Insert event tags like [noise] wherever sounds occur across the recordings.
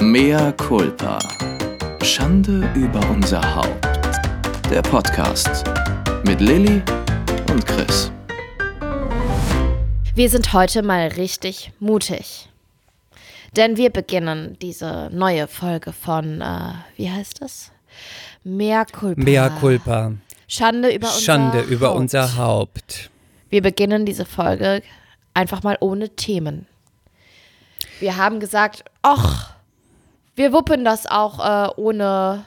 Mea culpa. Schande über unser Haupt. Der Podcast mit Lilly und Chris. Wir sind heute mal richtig mutig. Denn wir beginnen diese neue Folge von, äh, wie heißt das? Mea culpa. Mea culpa. Schande über unser Schande Haupt. über unser Haupt. Wir beginnen diese Folge einfach mal ohne Themen. Wir haben gesagt, ach, wir wuppen das auch äh, ohne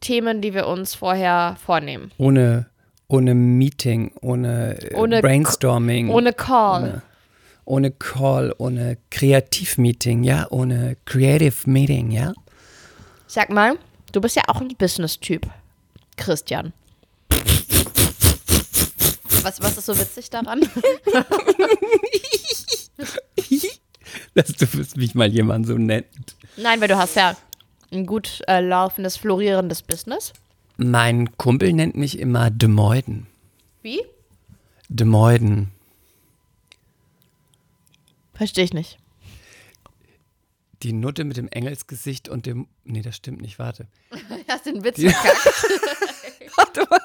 Themen, die wir uns vorher vornehmen. Ohne, ohne Meeting, ohne, äh, Ohne Brainstorming. Ohne Call. Ohne, ohne Call, ohne Kreativmeeting, ja, ohne Creative Meeting, ja. Sag mal, du bist ja auch ein Business-Typ, Christian. Was, was ist so witzig daran? [laughs] Dass du mich mal jemand so nennt. Nein, weil du hast ja ein gut äh, laufendes, florierendes Business. Mein Kumpel nennt mich immer De Meuden. Wie? De Meuden. Verstehe ich nicht. Die Nutte mit dem Engelsgesicht und dem. Nee, das stimmt nicht, warte. [laughs] Hast den Witz verkackt? [laughs] Warte mal.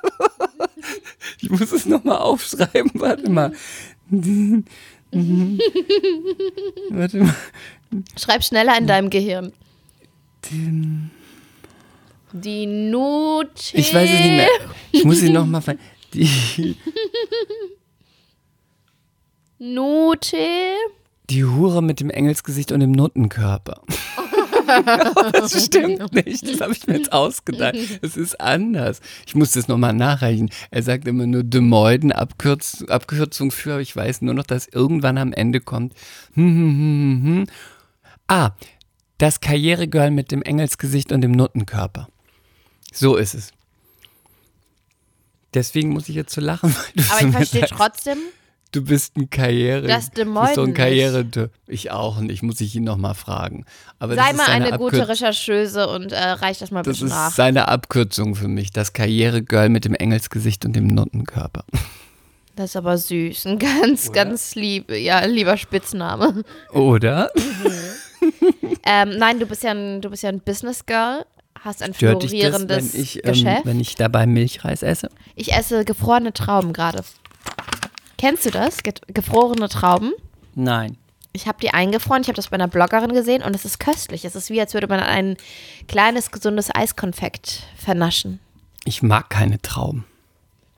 Ich muss es nochmal aufschreiben, warte mal. [laughs] [laughs] Warte mal. Schreib schneller in deinem Gehirn. Die Note. Ich weiß es nicht mehr. Ich muss sie nochmal ver. Die, [laughs] Note. die Hure mit dem Engelsgesicht und dem Nuttenkörper. Das [laughs] stimmt nicht. Das habe ich mir jetzt ausgedacht. Es ist anders. Ich muss das nochmal nachreichen. Er sagt immer nur De Meuden, Abkürz, Abkürzung für, aber ich weiß nur noch, dass irgendwann am Ende kommt. Hm, hm, hm, hm, hm. Ah, das Karrieregirl mit dem Engelsgesicht und dem Nuttenkörper. So ist es. Deswegen muss ich jetzt so lachen. Aber ich verstehe trotzdem. Du bist ein Karriere. Das De du bist so ein Karriere. Ich auch nicht. Muss ich ihn nochmal fragen. Aber das Sei ist mal eine gute Abkürz- Rechercheuse und äh, reich das mal Das bitte ist nach. seine Abkürzung für mich. Das Karrieregirl mit dem Engelsgesicht und dem Nuttenkörper. [laughs] Das ist aber süß. Ein ganz, ganz lieb, ja, lieber Spitzname. Oder? [laughs] Ähm, nein, du bist ja ein, du bist ja ein Business Girl, hast ein Stört dich das, florierendes wenn ich, ähm, Geschäft. wenn ich dabei Milchreis esse? ich esse gefrorene Trauben gerade. Kennst du das? Ge gefrorene Trauben? Nein. Ich habe die eingefroren, ich habe das bei einer Bloggerin gesehen und es ist köstlich. Es ist wie, als würde man ein kleines, gesundes Eiskonfekt vernaschen. Ich mag keine Trauben.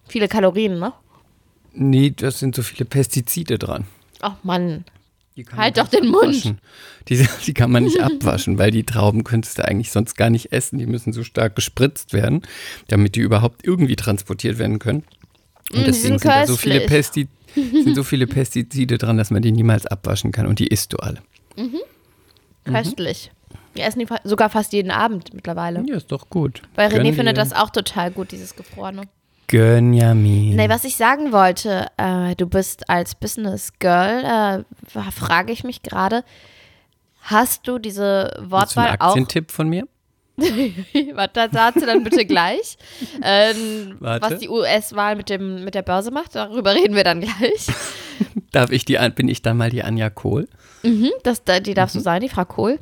Viele Kalorien, ne? Nee, das sind so viele Pestizide dran. Ach Mann. Die kann Halt man doch den Mund. abwaschen. Die, [laughs] die kann man nicht abwaschen, weil die Trauben könntest du eigentlich sonst gar nicht essen. Die müssen so stark gespritzt werden, damit die überhaupt irgendwie transportiert werden können. Und Mm, deswegen sind sind da so viele, köstlich. Pesti [laughs] sind so viele Pestizide dran, dass man die niemals abwaschen kann. Und die isst du alle. Mhm. Köstlich. Wir essen die sogar fast jeden Abend mittlerweile. Ja, ist doch gut. Weil René Gönn findet dir. das auch total gut, dieses Gefrorene. Gönjamin. Nee, was ich sagen wollte, äh, du bist als Business Girl, äh, frage ich mich gerade, hast du diese Willst du Wortwahl einen auch? Aktientipp von mir? [laughs] Warte, dazu dann bitte gleich. Ähm, was die US-Wahl mit, dem, mit der Börse macht, darüber reden wir dann gleich. [laughs] Darf ich die, bin ich dann mal die Anja Kohl? Das, die darfst du sein, die Frau Kohl.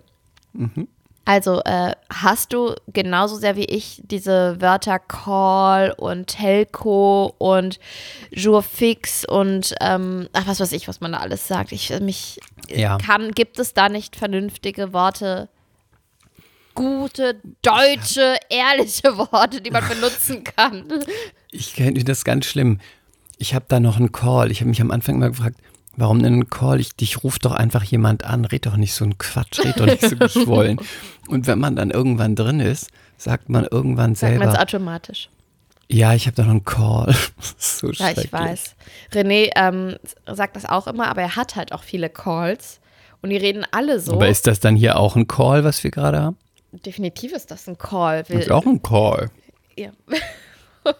Also äh, hast du genauso sehr wie ich diese Wörter Call und Telco und Jour fix und ähm, ach was weiß ich, was man da alles sagt. Ich mich Ja. kann, gibt es da nicht vernünftige Worte, gute, deutsche, ehrliche Worte, die man benutzen kann? Ich kenne das ganz schlimm. Ich habe da noch einen Call. Ich habe mich am Anfang immer gefragt, warum denn einen Call? Ich, dich ruft doch einfach jemand an. Red doch nicht so einen Quatsch, red doch nicht so [laughs] geschwollen. Und wenn man dann irgendwann drin ist, sagt man irgendwann Sagt man es selber, automatisch. ja, ich habe da noch einen Call. [laughs] So Ja, ich weiß. René ähm, sagt das auch immer, aber er hat halt auch viele Calls. Und die reden alle so. Aber ist das dann hier auch ein Call, was wir gerade haben? Definitiv ist das ein Call. Das ist auch ein Call. Ja. [laughs]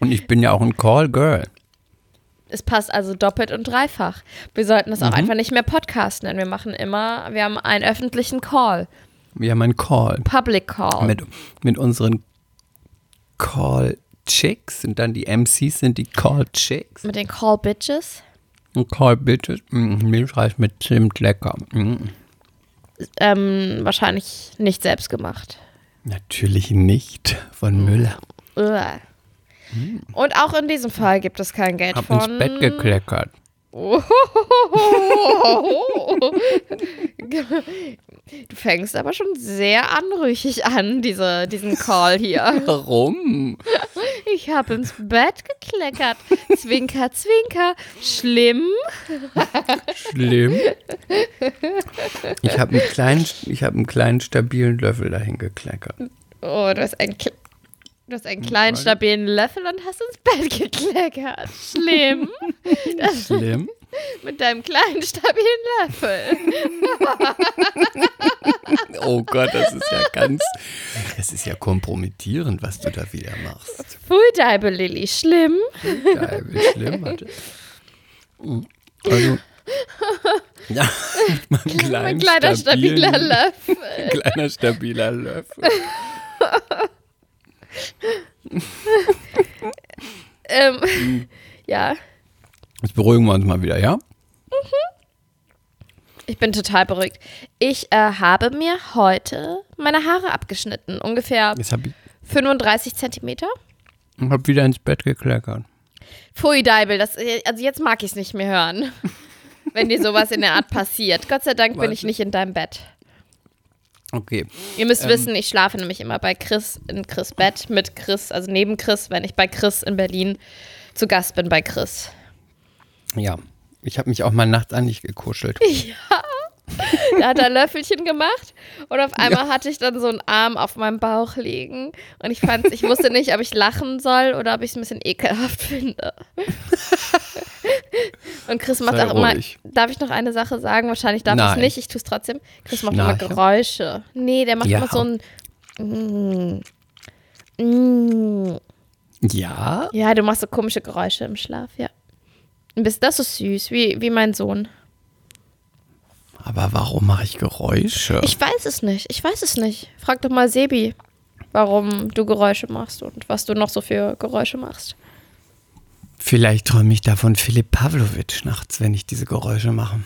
Und ich bin ja auch ein Call-Girl. Es passt also doppelt und dreifach. Wir sollten Mhm. das auch einfach nicht mehr Podcast nennen. Wir machen immer, wir haben einen öffentlichen Call. Wir haben einen Call. Public Call. Mit, mit unseren Call-Chicks und dann die MCs sind die Call-Chicks. Mit den Call Bitches. Und Call Bitches, mm, Milchreis mit Zimt, lecker. Mm. Ähm, wahrscheinlich nicht selbst gemacht. Natürlich nicht von Müller. Uah. Und auch in diesem Fall gibt es kein Geld Hab von. ins Bett gekleckert. [laughs] Du fängst aber schon sehr anrüchig an, diese, diesen Call hier. [laughs] Warum? Ich habe ins Bett gekleckert. Zwinker, zwinker. Schlimm. Schlimm. Ich habe einen kleinen, ich habe einen kleinen stabilen Löffel dahin gekleckert. Oh, du hast einen, du hast einen kleinen, stabilen Löffel und hast ins Bett gekleckert. Schlimm. Schlimm? [laughs] Mit deinem kleinen, stabilen Löffel. [laughs] Oh Gott, das ist ja ganz, das ist ja kompromittierend, was du da wieder machst. Pfui, Deibe Lilly. Schlimm. Wie schlimm. Warte. Also, ja, [laughs] Mein kleiner, stabiler stabilen- Löffel. Kleiner stabiler Löffel. [laughs] Ähm, Hm. ja, Jetzt beruhigen wir uns mal wieder, ja? ich bin total beruhigt. Ich äh, habe mir heute meine Haare abgeschnitten. Ungefähr habe ich 35 Zentimeter. hab wieder ins Bett gekleckert. Pfui, Deibel, das, also jetzt mag ich es nicht mehr hören. [laughs] wenn dir sowas in der Art passiert. Gott sei Dank bin ich nicht in deinem Bett. Okay. Ihr müsst Ähm. wissen, ich schlafe nämlich immer bei Chris in Chris Bett mit Chris, also neben Chris, wenn ich bei Chris in Berlin zu Gast bin bei Chris. Ja. Ich habe mich auch mal nachts an dich gekuschelt. [laughs] [laughs] Da hat er Löffelchen gemacht und auf einmal hatte ich dann so einen Arm auf meinem Bauch liegen und ich fand, ich wusste nicht, ob ich lachen soll oder ob ich es ein bisschen ekelhaft finde. Und Chris macht Sei auch immer, ruhig. darf ich noch eine Sache sagen? Wahrscheinlich darf ich es Nein. nicht, ich tue es trotzdem. Chris macht immer Schnarche. Geräusche. Nee, der macht Ja. immer so ein mm, mm. Ja? Ja, du machst so komische Geräusche im Schlaf, ja. Das so süß, wie, wie mein Sohn. Aber warum mache ich Geräusche? Ich weiß es nicht. Ich weiß es nicht. Frag doch mal Sebi, warum du Geräusche machst und was du noch so für Geräusche machst. Vielleicht träume ich da von Philipp Pavlovic nachts, wenn ich diese Geräusche mache.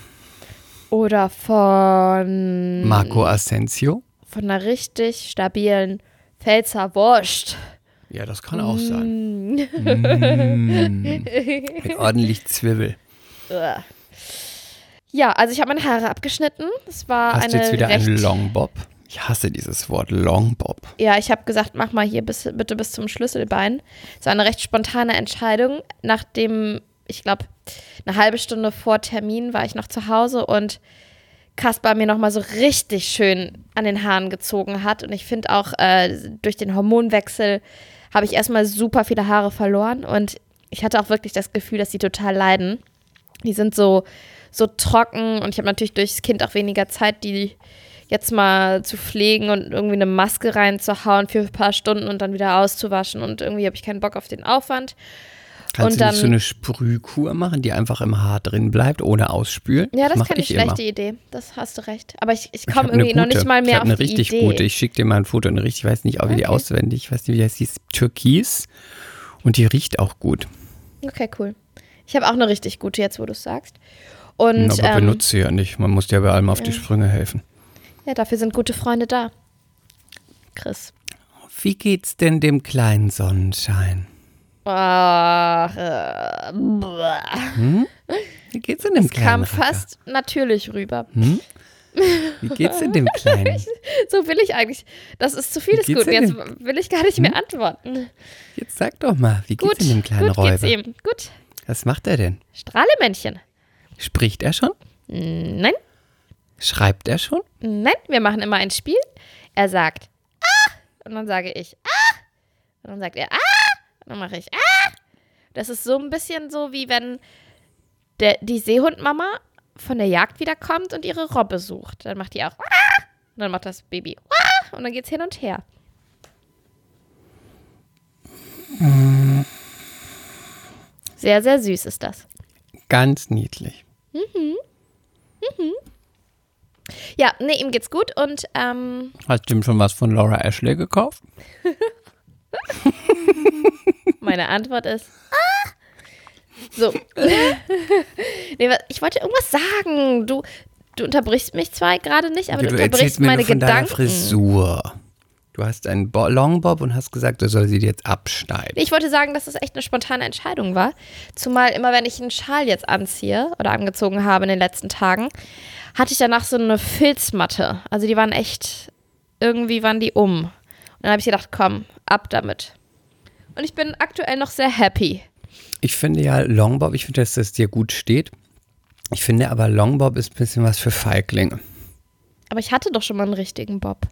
Oder von, Marco Asensio? von einer richtig stabilen Pfälzer Wurst. Ja, das kann auch sein. Mm. [laughs] Mit ordentlich Zwiebel. Ja, also ich habe meine Haare abgeschnitten. Es war Hast du eine jetzt wieder recht, einen Longbob? Ich hasse dieses Wort Longbob. Ja, ich habe gesagt, mach mal hier bis, bitte bis zum Schlüsselbein. Es war eine recht spontane Entscheidung. Nachdem, ich glaube, eine halbe Stunde vor Termin war ich noch zu Hause und Kaspar mir nochmal so richtig schön an den Haaren gezogen hat. Und ich finde auch, äh, durch den Hormonwechsel habe ich erstmal super viele Haare verloren. Und ich hatte auch wirklich das Gefühl, dass sie total leiden. Die sind so, so trocken und ich habe natürlich durchs Kind auch weniger Zeit, die jetzt mal zu pflegen und irgendwie eine Maske reinzuhauen für ein paar Stunden und dann wieder auszuwaschen. Und irgendwie habe ich keinen Bock auf den Aufwand. Kannst Und du dann- so eine Sprühkur machen, die einfach im Haar drin bleibt, ohne ausspülen? Ja, das ist keine ich schlechte Idee. Das hast du recht. Aber ich, ich Ich komme irgendwie noch nicht mal ich mehr hab auf eine die richtig Idee. gute. Ich schicke dir mal ein Foto, eine richtig, ich weiß nicht, ob ich die Okay. auswendig, ich weiß nicht, wie das hieß, Türkis. Und die riecht auch gut. Okay, cool. Ich habe auch eine richtig gute, jetzt wo du es sagst. Und aber ähm, benutzt sie ja nicht. Man muss dir bei allem auf die Sprünge helfen. ja, dafür sind gute Freunde da. Chris. Wie geht's denn dem kleinen Sonnenschein? Ach, äh, boah. Wie geht's denn dem kleinen kam Racker? fast natürlich rüber. Wie geht's [laughs] denn dem kleinen? So will ich eigentlich. Das ist zu viel des geht's Guten. Jetzt will ich gar nicht mehr antworten. Jetzt sag doch mal, wie geht's Gut, denn dem kleinen gut Räuber? geht's ihm. Gut. Was macht er denn? Strahlemännchen. Spricht er schon? Nein, Schreibt er schon? nein, wir machen immer ein Spiel. Er sagt Ah! Und dann sage ich Ah! Und dann sagt er Ah! Und dann mache ich Ah! Das ist so ein bisschen so, wie wenn der, die Seehundmama von der Jagd wiederkommt und ihre Robbe sucht. Dann macht die auch Ah! Und dann macht das Baby Ah! Und dann geht's hin und her. Sehr, sehr süß ist das. Ganz niedlich. Ja, nee, ihm geht's gut und ähm, Hast du ihm schon was von Laura Ashley gekauft? meine Antwort ist ah! So. [laughs] nee, ich wollte irgendwas sagen. Du, du unterbrichst mich zwar gerade nicht, aber du, du unterbrichst mir meine Gedanken. Frisur. Du hast einen Bo Longbob und hast gesagt, du soll sie dir jetzt abschneiden. Ich wollte sagen, dass das echt eine spontane Entscheidung war. Zumal immer, wenn ich einen Schal jetzt anziehe oder angezogen habe in den letzten Tagen, hatte ich danach so eine Filzmatte. Also die waren echt, irgendwie waren die um. Und dann habe ich gedacht, komm, ab damit. Und ich bin aktuell noch sehr happy. Ich finde ja Longbob, ich finde, dass das dir gut steht. Ich finde aber Longbob ist ein bisschen was für Feiglinge. Aber ich hatte doch schon mal einen richtigen Bob.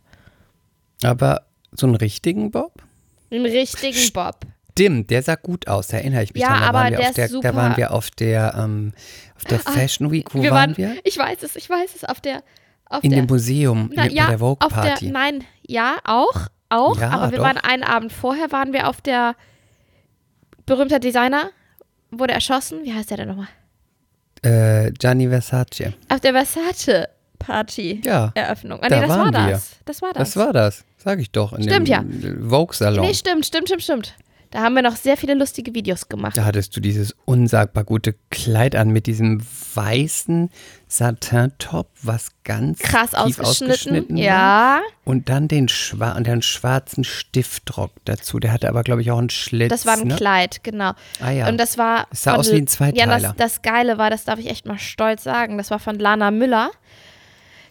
Aber so einen richtigen Bob? Einen richtigen Bob. Stimmt, der sah gut aus, da erinnere ich mich Ja, dran. Da aber waren wir der auf ist der, super. Da waren wir auf der, ähm, auf der Fashion Week. Wo wir waren, wir? Ich weiß es, ich weiß es. Auf der. Auf In der, dem Museum, Na, in, ja, bei der Vogue auf der, Party. nein, ja, auch, auch, Ja, aber wir doch. waren einen Abend vorher, waren wir auf der berühmter Designer, wurde erschossen, wie heißt der denn nochmal? Äh, Gianni Versace. Auf der Versace Party Ja, Eröffnung. Ah, da nee, das war waren wir. das. Das war das. Das war das, sag ich doch, in Stimmt, dem Vogue-Salon. Nee, stimmt, stimmt, stimmt, stimmt. Da haben wir noch sehr viele lustige Videos gemacht. Da hattest du dieses unsagbar gute Kleid an mit diesem weißen Satin-Top, was ganz Krass ausgeschnitten. ausgeschnitten war. Ja, Und dann den, schwa und den schwarzen Stiftrock dazu. Der hatte aber, glaube ich, auch einen Schlitz. das war ein ne? Kleid, genau. Ah ja. Und das war. Es sah aus wie ein Ja, Zweiteiler. das, das Geile war, das darf ich echt mal stolz sagen. Das war von Lana Müller,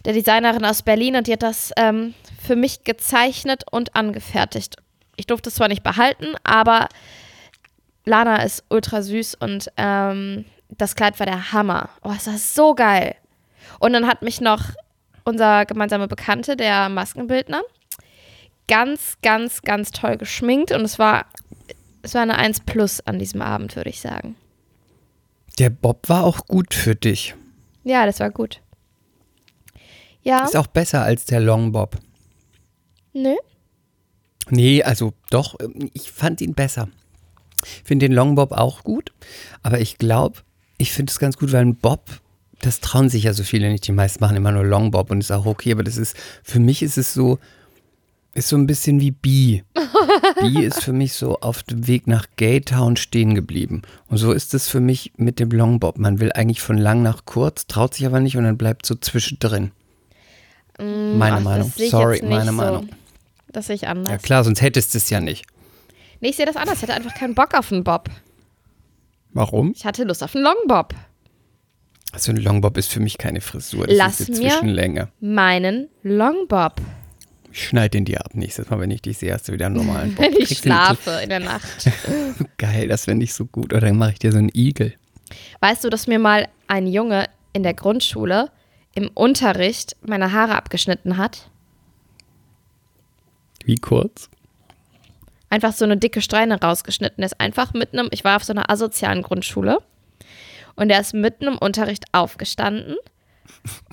der Designerin aus Berlin, und die hat das ähm, für mich gezeichnet und angefertigt. Ich durfte es zwar nicht behalten, aber Lana ist ultra süß und ähm, das Kleid war der Hammer. Oh, es war so geil. Und dann hat mich noch unser gemeinsamer Bekannte, der Maskenbildner, ganz, ganz, ganz toll geschminkt und es war, es war eine 1 Plus an diesem Abend, würde ich sagen. Der Bob war auch gut für dich. Ja, das war gut. Ja, Ist auch besser als der Longbob. Nö. Nee, also doch, ähm, ich fand ihn besser. Ich finde den Longbob auch gut, aber ich glaube, ich finde es ganz gut, weil ein Bob, das trauen sich ja so viele nicht. Die meisten machen immer nur Longbob und ist auch okay, aber das ist, für mich ist es so, ist so ein bisschen wie Bee. [laughs] Bee ist für mich so auf dem Weg nach Gaytown stehen geblieben. Und so ist es für mich mit dem Longbob. Man will eigentlich von lang nach kurz, traut sich aber nicht und dann bleibt so zwischendrin. Meine Ach, Meinung. Sorry, meine so. Meinung. Das sehe ich anders. Ja klar, sonst hättest du es ja nicht. Nee, ich sehe das anders. Ich hatte einfach keinen Bock auf einen Bob. Warum? Ich hatte Lust auf einen Longbob. Also ein Longbob ist für mich keine Frisur. Das Lass ist eine mir- Zwischenlänge. Meinen Longbob. Ich schneide den dir ab. Nächstes Mal, wenn ich dich sehe, hast du wieder einen normalen [laughs] Bob. Wenn ich Kriegst schlafe in der Nacht. [laughs] Geil, das finde ich so gut. Oder dann mache ich dir so einen Igel. Weißt du, dass mir mal ein Junge in der Grundschule im Unterricht meine Haare abgeschnitten hat? Wie kurz? Einfach so eine dicke Strähne rausgeschnitten. Der ist einfach mitten im, ich war auf so einer asozialen Grundschule und der ist mitten im Unterricht aufgestanden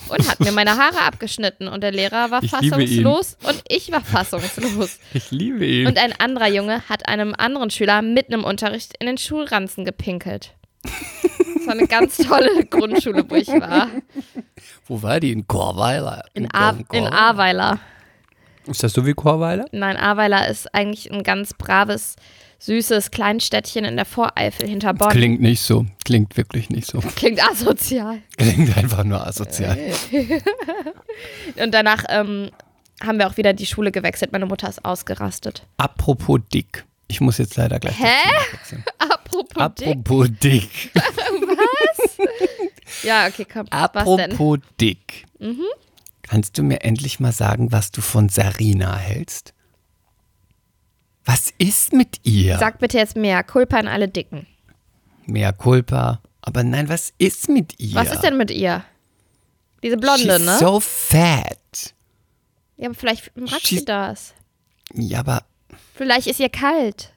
und hat mir meine Haare abgeschnitten und der Lehrer war Ich fassungslos und ich war fassungslos. [laughs] Ich liebe ihn. Und ein anderer Junge hat einem anderen Schüler mitten im Unterricht in den Schulranzen gepinkelt. Das war eine ganz tolle [laughs] Grundschule, wo ich war. Wo war die? In Chorweiler. In, A in Ahrweiler. Ist das so wie Chorweiler? Nein, Ahrweiler ist eigentlich ein ganz braves, süßes Kleinstädtchen in der Voreifel hinter Bonn. Klingt nicht so. Klingt wirklich nicht so. [laughs] Klingt asozial. Klingt einfach nur asozial. [laughs] Und danach ähm, haben wir auch wieder die Schule gewechselt. Meine Mutter ist ausgerastet. Apropos dick. Ich muss jetzt leider gleich. Hä? wechseln. [laughs] Apropos dick. Apropos dick. Ja, okay, komm. Was denn? Mhm. Kannst du mir endlich mal sagen, was du von Sarina hältst? Was ist mit ihr? Sag bitte jetzt mehr. Culpa an alle Dicken. Mehr Culpa. Aber nein, was ist mit ihr? Was ist denn mit ihr? Diese Blonde, She's ne? so fat. ja, aber vielleicht mag She's- sie das. Ja, aber. Vielleicht ist ihr kalt.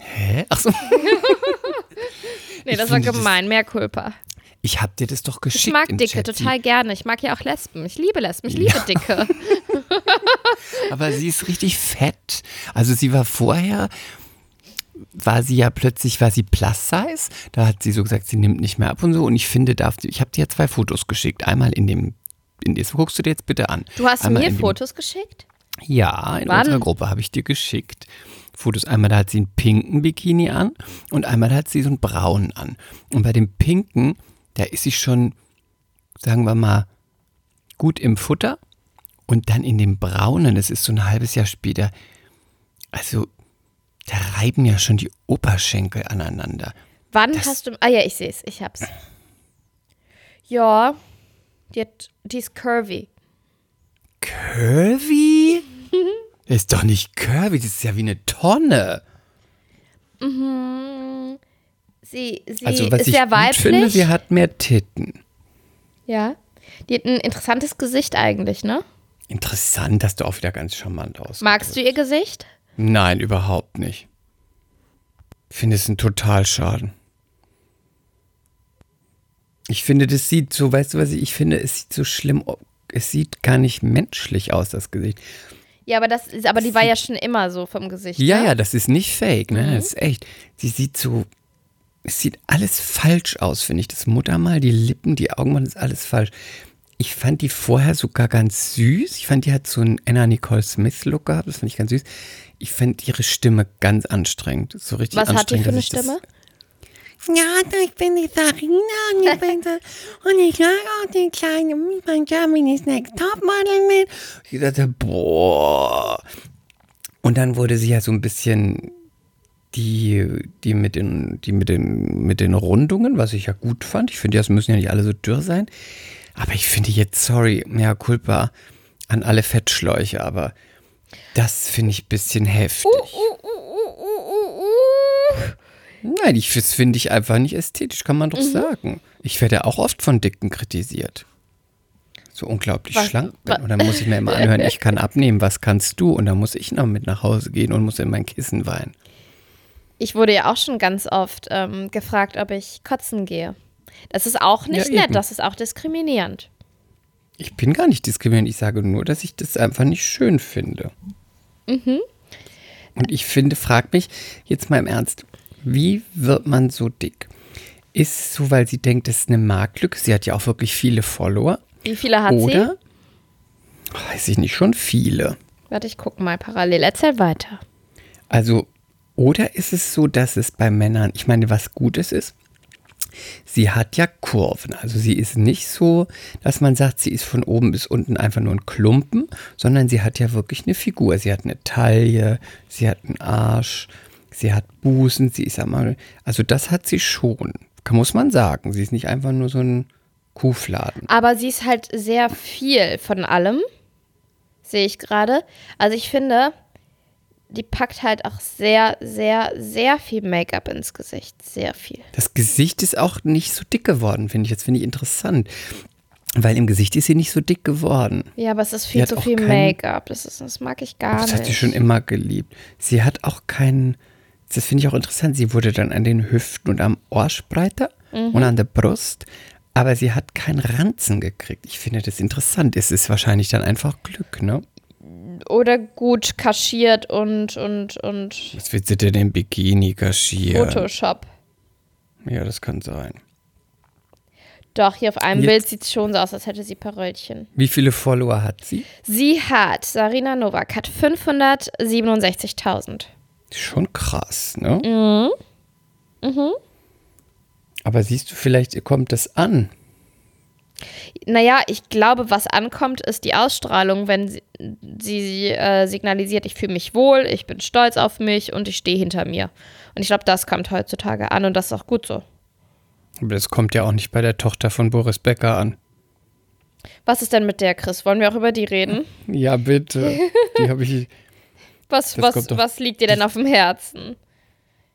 Hä? Ach so. [laughs] Nee, das war finde das- gemein. Mehr Culpa. Ich hab dir das doch geschickt. Ich mag Dicke Chat. total gerne. Ich mag ja auch Lesben. Ich liebe Lesben. Ich liebe Dicke. [laughs] Aber sie ist richtig fett. Also sie war vorher, war sie ja plötzlich, war sie plus size. Da hat sie so gesagt, sie nimmt nicht mehr ab und so. Und ich finde, darf sie, ich habe dir ja zwei Fotos geschickt. Einmal in dem, in das guckst du dir jetzt bitte an. Du hast Einmal mir dem- Fotos geschickt? Ja, in Wann? unserer Gruppe habe ich dir geschickt. Fotos. Einmal da hat sie einen pinken Bikini an und einmal da hat sie so einen braunen an. Und bei dem pinken, da ist sie schon sagen wir mal, gut im Futter und dann in dem Braunen, das ist so ein halbes Jahr später, also da reiben ja schon die Oberschenkel aneinander. Wann Das- hast du. Ah ja, ich sehe es. Ich hab's. Ja. Die, hat, die ist curvy. Curvy? [laughs] Ist doch nicht curvy, das ist ja wie eine Tonne. Sie, sie Also was ist ich sehr gut weiblich. finde, sie hat mehr Titten. ja. Die hat ein interessantes Gesicht eigentlich, ne? Interessant, dass du auch wieder ganz charmant aus. Magst du ihr Gesicht? Nein, überhaupt nicht. Ich finde es ein Totalschaden. Ich finde, das sieht so, weißt du was, ich ich finde, es sieht so schlimm, es sieht gar nicht menschlich aus, das Gesicht. Ja, aber das ist, aber die war ja schon immer so vom Gesicht. Ja, ne? ja, das ist nicht fake, ne? Das ist echt. Sie sieht so, es sieht alles falsch aus, finde ich. Das Muttermal, die Lippen, die Augen, das ist alles falsch. Ich fand die vorher sogar ganz süß. Ich fand, die hat so einen Anna Nicole Smith-Look gehabt. Das fand ich ganz süß. Ich fand ihre Stimme ganz anstrengend. So richtig Was hat die anstrengend. für eine Stimme? Ja, ich bin die Sarina und ich bin so, und ich mag auch den kleinen mein Germany's Next Topmodel mit. Ich dachte, boah. Und dann wurde sie ja so ein bisschen die, die mit den, die mit den, mit den Rundungen, was ich ja gut fand. Ich finde, das müssen ja nicht alle so dürr sein. Aber ich finde jetzt, sorry, mehr culpa an alle Fettschläuche, aber das finde ich ein bisschen heftig. Nein, ich, das finde ich einfach nicht ästhetisch, kann man doch sagen. Ich werde auch oft von Dicken kritisiert. So unglaublich Was- schlank bin. Und dann muss ich mir immer anhören, [laughs] ich kann abnehmen, was kannst du? Und dann muss ich noch mit nach Hause gehen und muss in mein Kissen weinen. Ich wurde ja auch schon ganz oft ähm, gefragt, ob ich kotzen gehe. Das ist auch nicht Ja, nett, das ist auch diskriminierend. Ich bin gar nicht diskriminierend, ich sage nur, dass ich das einfach nicht schön finde. Und ich finde, frag mich jetzt mal im Ernst, wie wird man so dick? Ist es so, weil sie denkt, das ist eine Marktlücke? Sie hat ja auch wirklich viele Follower. Wie viele hat Oder? Weiß ich nicht, schon viele. sie? Warte, ich gucke mal parallel. Erzähl weiter. Also, oder ist es so, dass es bei Männern, ich meine, was Gutes ist, sie hat ja Kurven. Also sie ist nicht so, dass man sagt, sie ist von oben bis unten einfach nur ein Klumpen, sondern sie hat ja wirklich eine Figur. Sie hat eine Taille, sie hat einen Arsch, sie hat Busen, sie ist einmal, also das hat sie schon, muss man sagen. Sie ist nicht einfach nur so ein Kuhfladen. Aber sie ist halt sehr viel von allem. Sehe ich gerade. Also ich finde, die packt halt auch sehr, sehr, sehr viel Make-up ins Gesicht. Sehr viel. Das Gesicht ist auch nicht so dick geworden, finde ich. Das finde ich interessant. Weil im Gesicht ist sie nicht so dick geworden. Ja, aber es ist viel zu viel kein- Make-up. Das, ist- das mag ich gar Das nicht. hat sie schon immer geliebt. Sie hat auch keinen, das finde ich auch interessant, sie wurde dann an den Hüften und am Arsch breiter Mhm. und an der Brust, aber sie hat keinen Ranzen gekriegt. Ich finde das interessant. Es ist wahrscheinlich dann einfach Glück, ne? Oder gut kaschiert und, und, und Was wird sie denn im Bikini kaschieren? Photoshop. Ja, das kann sein. Doch, hier auf einem Jetzt- Bild sieht es schon so aus, als hätte sie Peröllchen. Wie viele Follower hat sie? Sie hat, Sarina Novak hat 567.000. Schon krass, ne? Mhm. Aber siehst du, vielleicht kommt das an. Naja, ich glaube, was ankommt, ist die Ausstrahlung, wenn sie, sie äh, signalisiert, ich fühle mich wohl, ich bin stolz auf mich und ich stehe hinter mir. Und ich glaube, das kommt heutzutage an und das ist auch gut so. Aber das kommt ja auch nicht bei der Tochter von Boris Becker an. Was ist denn mit der, Chris? Wollen wir auch über die reden? Ja, bitte. Die habe ich. [laughs] Was, was, was liegt dir denn auf dem Herzen?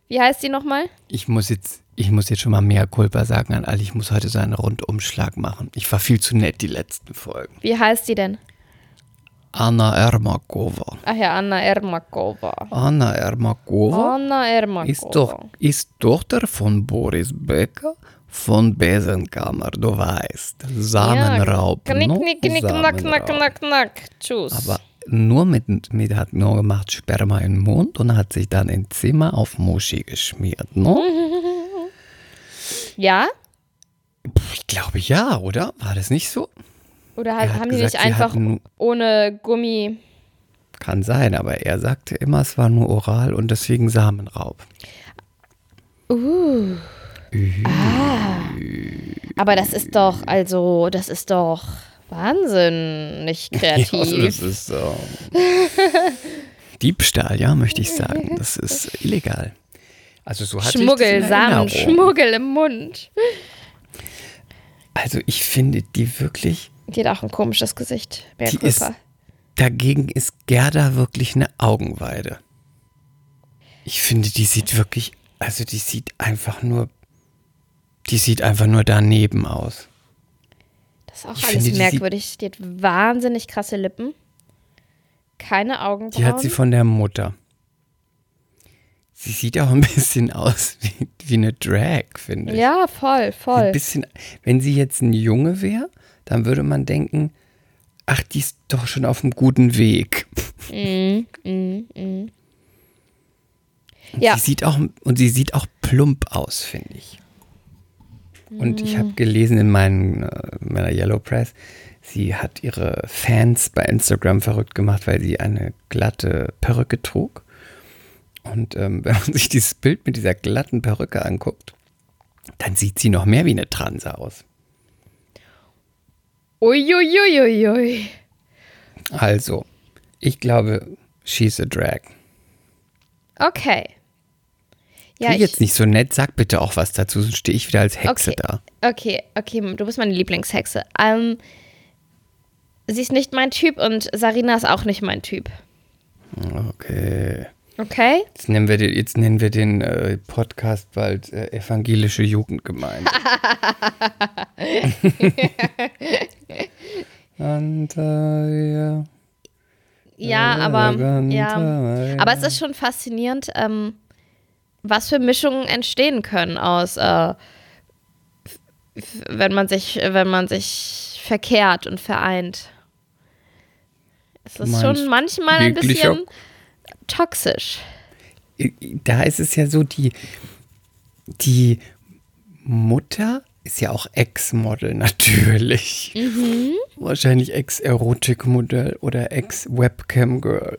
Wie heißt die nochmal? Ich muss jetzt, ich muss jetzt schon mal mehr Culpa sagen an alle. Ich muss heute so einen Rundumschlag machen. Ich war viel zu nett die letzten Folgen. Wie heißt die denn? Anna Ermakova. Ach ja, Anna Ermakova. Anna Ermakova Anna Ermakova. ist doch ist Tochter von Boris Becker von Besenkammer. Du weißt, Samenraub. Knick, no? knick, knick, knack, knack, knack, knack. Tschüss. Aber nur mit, mit hat nur gemacht Sperma in den Mund und hat sich dann im Zimmer auf Muschi geschmiert. No? [laughs] ja? Ich glaube ja, oder? War das nicht so? Oder hat haben die gesagt, nicht sie einfach ohne Gummi. Kann sein, aber er sagte immer, es war nur oral und deswegen Samenraub. Uh. Aber das ist doch, also, das ist doch wahnsinnig [laughs] kreativ. Ja, das ist so. [laughs] Diebstahl, ja, möchte ich sagen. Das ist illegal. Also so hatte Schmuggel, Samen. Schmuggel im Mund. Also ich finde die wirklich, Die hat auch ein komisches Gesicht. Die ist, dagegen ist Gerda wirklich eine Augenweide. Ich finde, die sieht wirklich, also die sieht einfach nur, die sieht einfach nur daneben aus. Das ist auch ich alles finde, die merkwürdig. Die hat wahnsinnig krasse Lippen. Keine Augenbrauen. Die hat sie von der Mutter. Sie sieht auch ein bisschen [laughs] aus wie, wie eine Drag, finde ich. ja, voll, Ein voll. bisschen, wenn sie jetzt ein Junge wäre, dann würde man denken, ach, die ist doch schon auf einem guten Weg. Mm, mm, mm. Ja, Sie sieht auch, und sie sieht auch plump aus, finde ich. Und ich Mm. habe gelesen in meinen, äh, meiner Yellow Press, sie hat ihre Fans bei Instagram verrückt gemacht, weil sie eine glatte Perücke trug. Und ähm, [laughs] wenn man sich dieses Bild mit dieser glatten Perücke anguckt, dann sieht sie noch mehr wie eine Transe aus. uiuiuiui. Also, ich glaube, she's a drag. Okay. Ja, ich, jetzt nicht so nett, sag bitte auch was dazu, sonst stehe ich wieder als Hexe Okay. da. Okay, okay, du bist meine Lieblingshexe. Ähm, sie ist nicht mein Typ und Sarina ist auch nicht mein Typ. Okay. Okay? Jetzt nennen wir den, jetzt nennen wir den äh, Podcast bald äh, Evangelische Jugendgemeinde. [laughs] Äh, ja. Aber ja. Aber es ist schon faszinierend, ähm, was für Mischungen entstehen können aus, äh, wenn man sich, wenn man sich verkehrt und vereint. Es ist schon manchmal ein bisschen toxisch. Da ist es ja so, die, die Mutter ist ja auch Ex-Model [laughs] natürlich. Mhm. Wahrscheinlich Ex-Erotik-Modell oder Ex-Webcam-Girl.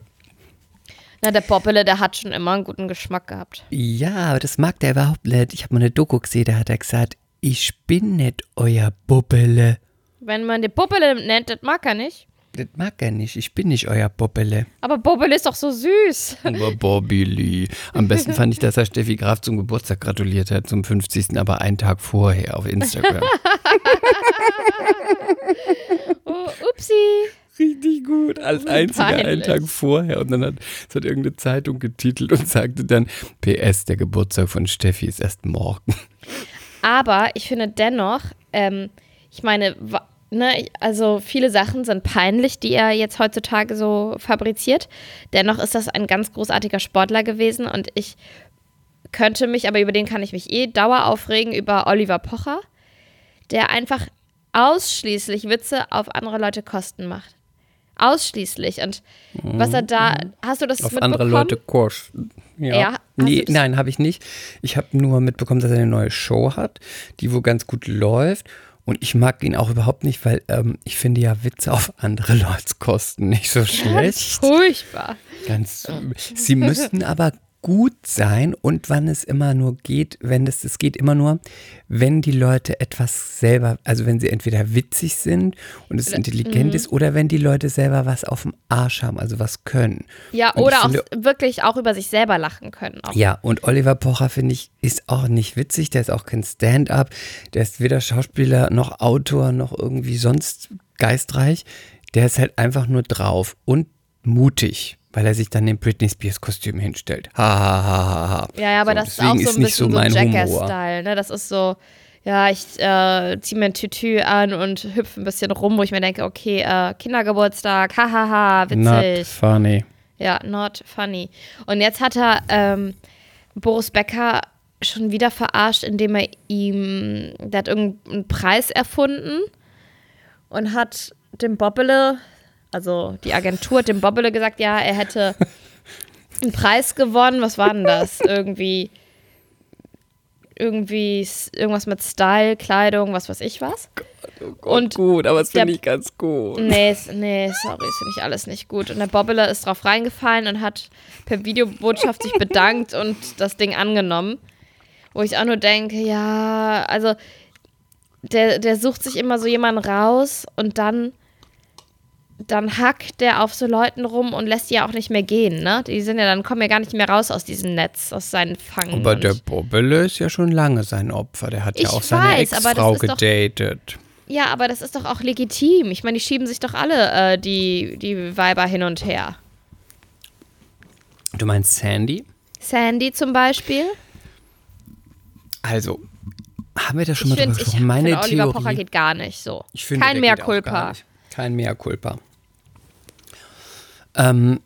Na, der Poppele, der hat schon immer einen guten Geschmack gehabt. Ja, aber das mag der überhaupt nicht. Ich habe mal eine Doku gesehen, da hat er gesagt, ich bin nicht euer Bubbele. Wenn man den Poppele nennt, das mag er nicht. Das mag er nicht. Ich bin nicht euer Bubbele. Aber Poppele ist doch so süß. Aber Bobby Lee. Am besten fand ich, dass er Steffi Graf zum Geburtstag gratuliert hat, zum 50. aber einen Tag vorher auf Instagram. [laughs] Oh, upsi. Richtig gut. Als einziger einen. Tag vorher. Und dann hat, es hat irgendeine Zeitung getitelt und sagte dann, PS, der Geburtstag von Steffi ist erst morgen. Aber ich finde dennoch, ähm, ich meine, ne, also viele Sachen sind peinlich, die er jetzt heutzutage so fabriziert. Dennoch ist das ein ganz großartiger Sportler gewesen und ich könnte mich, aber über den kann ich mich eh dauer aufregen, über Oliver Pocher, der einfach ausschließlich Witze auf andere Leute Kosten macht. Ausschließlich. Und was er da, hast du das Mhm. Auf mitbekommen? andere Leute kosten. Ja. Ja, nee, nein, habe ich nicht. Ich habe nur mitbekommen, dass er eine neue Show hat, die wohl ganz gut läuft. Und ich mag ihn auch überhaupt nicht, weil ähm, ich finde ja Witze auf andere [laughs] Leute kosten nicht so Ganz schlecht. furchtbar. Ganz, sie müssten aber gut sein und wann es immer nur geht, wenn es, es geht immer nur, wenn die Leute etwas selber, also wenn sie entweder witzig sind und es intelligent ist oder wenn die Leute selber was auf dem Arsch haben, also was können. Ja, Und oder auch finde- wirklich auch über sich selber lachen können. Auch. Ja, und Oliver Pocher, finde ich, ist auch nicht witzig. Der ist auch kein Stand-up. Der ist weder Schauspieler noch Autor noch irgendwie sonst geistreich. Der ist halt einfach nur drauf und mutig, weil er sich dann im Britney Spears Kostüm hinstellt. Ha, ha, ha, ha, ha. Ja, ja, aber So, das ist auch so ein so bisschen so, Humor. Jackass-Style, ne? Das ist so, ja, ich äh, ziehe mir ein Tütü an und hüpfe ein bisschen rum, wo ich mir denke, okay, äh, Kindergeburtstag, hahaha, Not witzig. funny. Ja, not funny. Und jetzt hat er ähm, Boris Becker schon wieder verarscht, indem er ihm, der hat irgendeinen Preis erfunden und hat dem Bobbele, also die Agentur hat dem Bobbele gesagt, ja, er hätte einen Preis gewonnen. Was war denn das? Irgendwie, irgendwie irgendwas mit Style, Kleidung, was weiß ich was. Und gut, aber es finde ich ganz gut. Nee, nee, sorry, ist nicht alles nicht gut. Und der Bobbele ist drauf reingefallen und hat per Videobotschaft sich bedankt und das Ding angenommen. Wo ich auch nur denke, ja, also der, der sucht sich immer so jemanden raus und dann, dann hackt der auf so Leuten rum und lässt die ja auch nicht mehr gehen, ne? Die sind ja dann, kommen ja gar nicht mehr raus aus diesem Netz, aus seinen Fangen. Aber der Bobbele ist ja schon lange sein Opfer. Der hat ja auch seine weiß, das Ex-Frau ist doch- gedatet. ja, aber das ist doch auch legitim. Ich meine, die schieben sich doch alle äh, die, die Weiber hin und her. Du meinst Sandy? Sandy zum Beispiel. Also, haben wir da schon Ich mal drüber finde, ich gesprochen? Meine find, Oliver Pocher geht gar nicht so. Ich finde, Kein gar culpa. Kein Mea culpa. Ähm,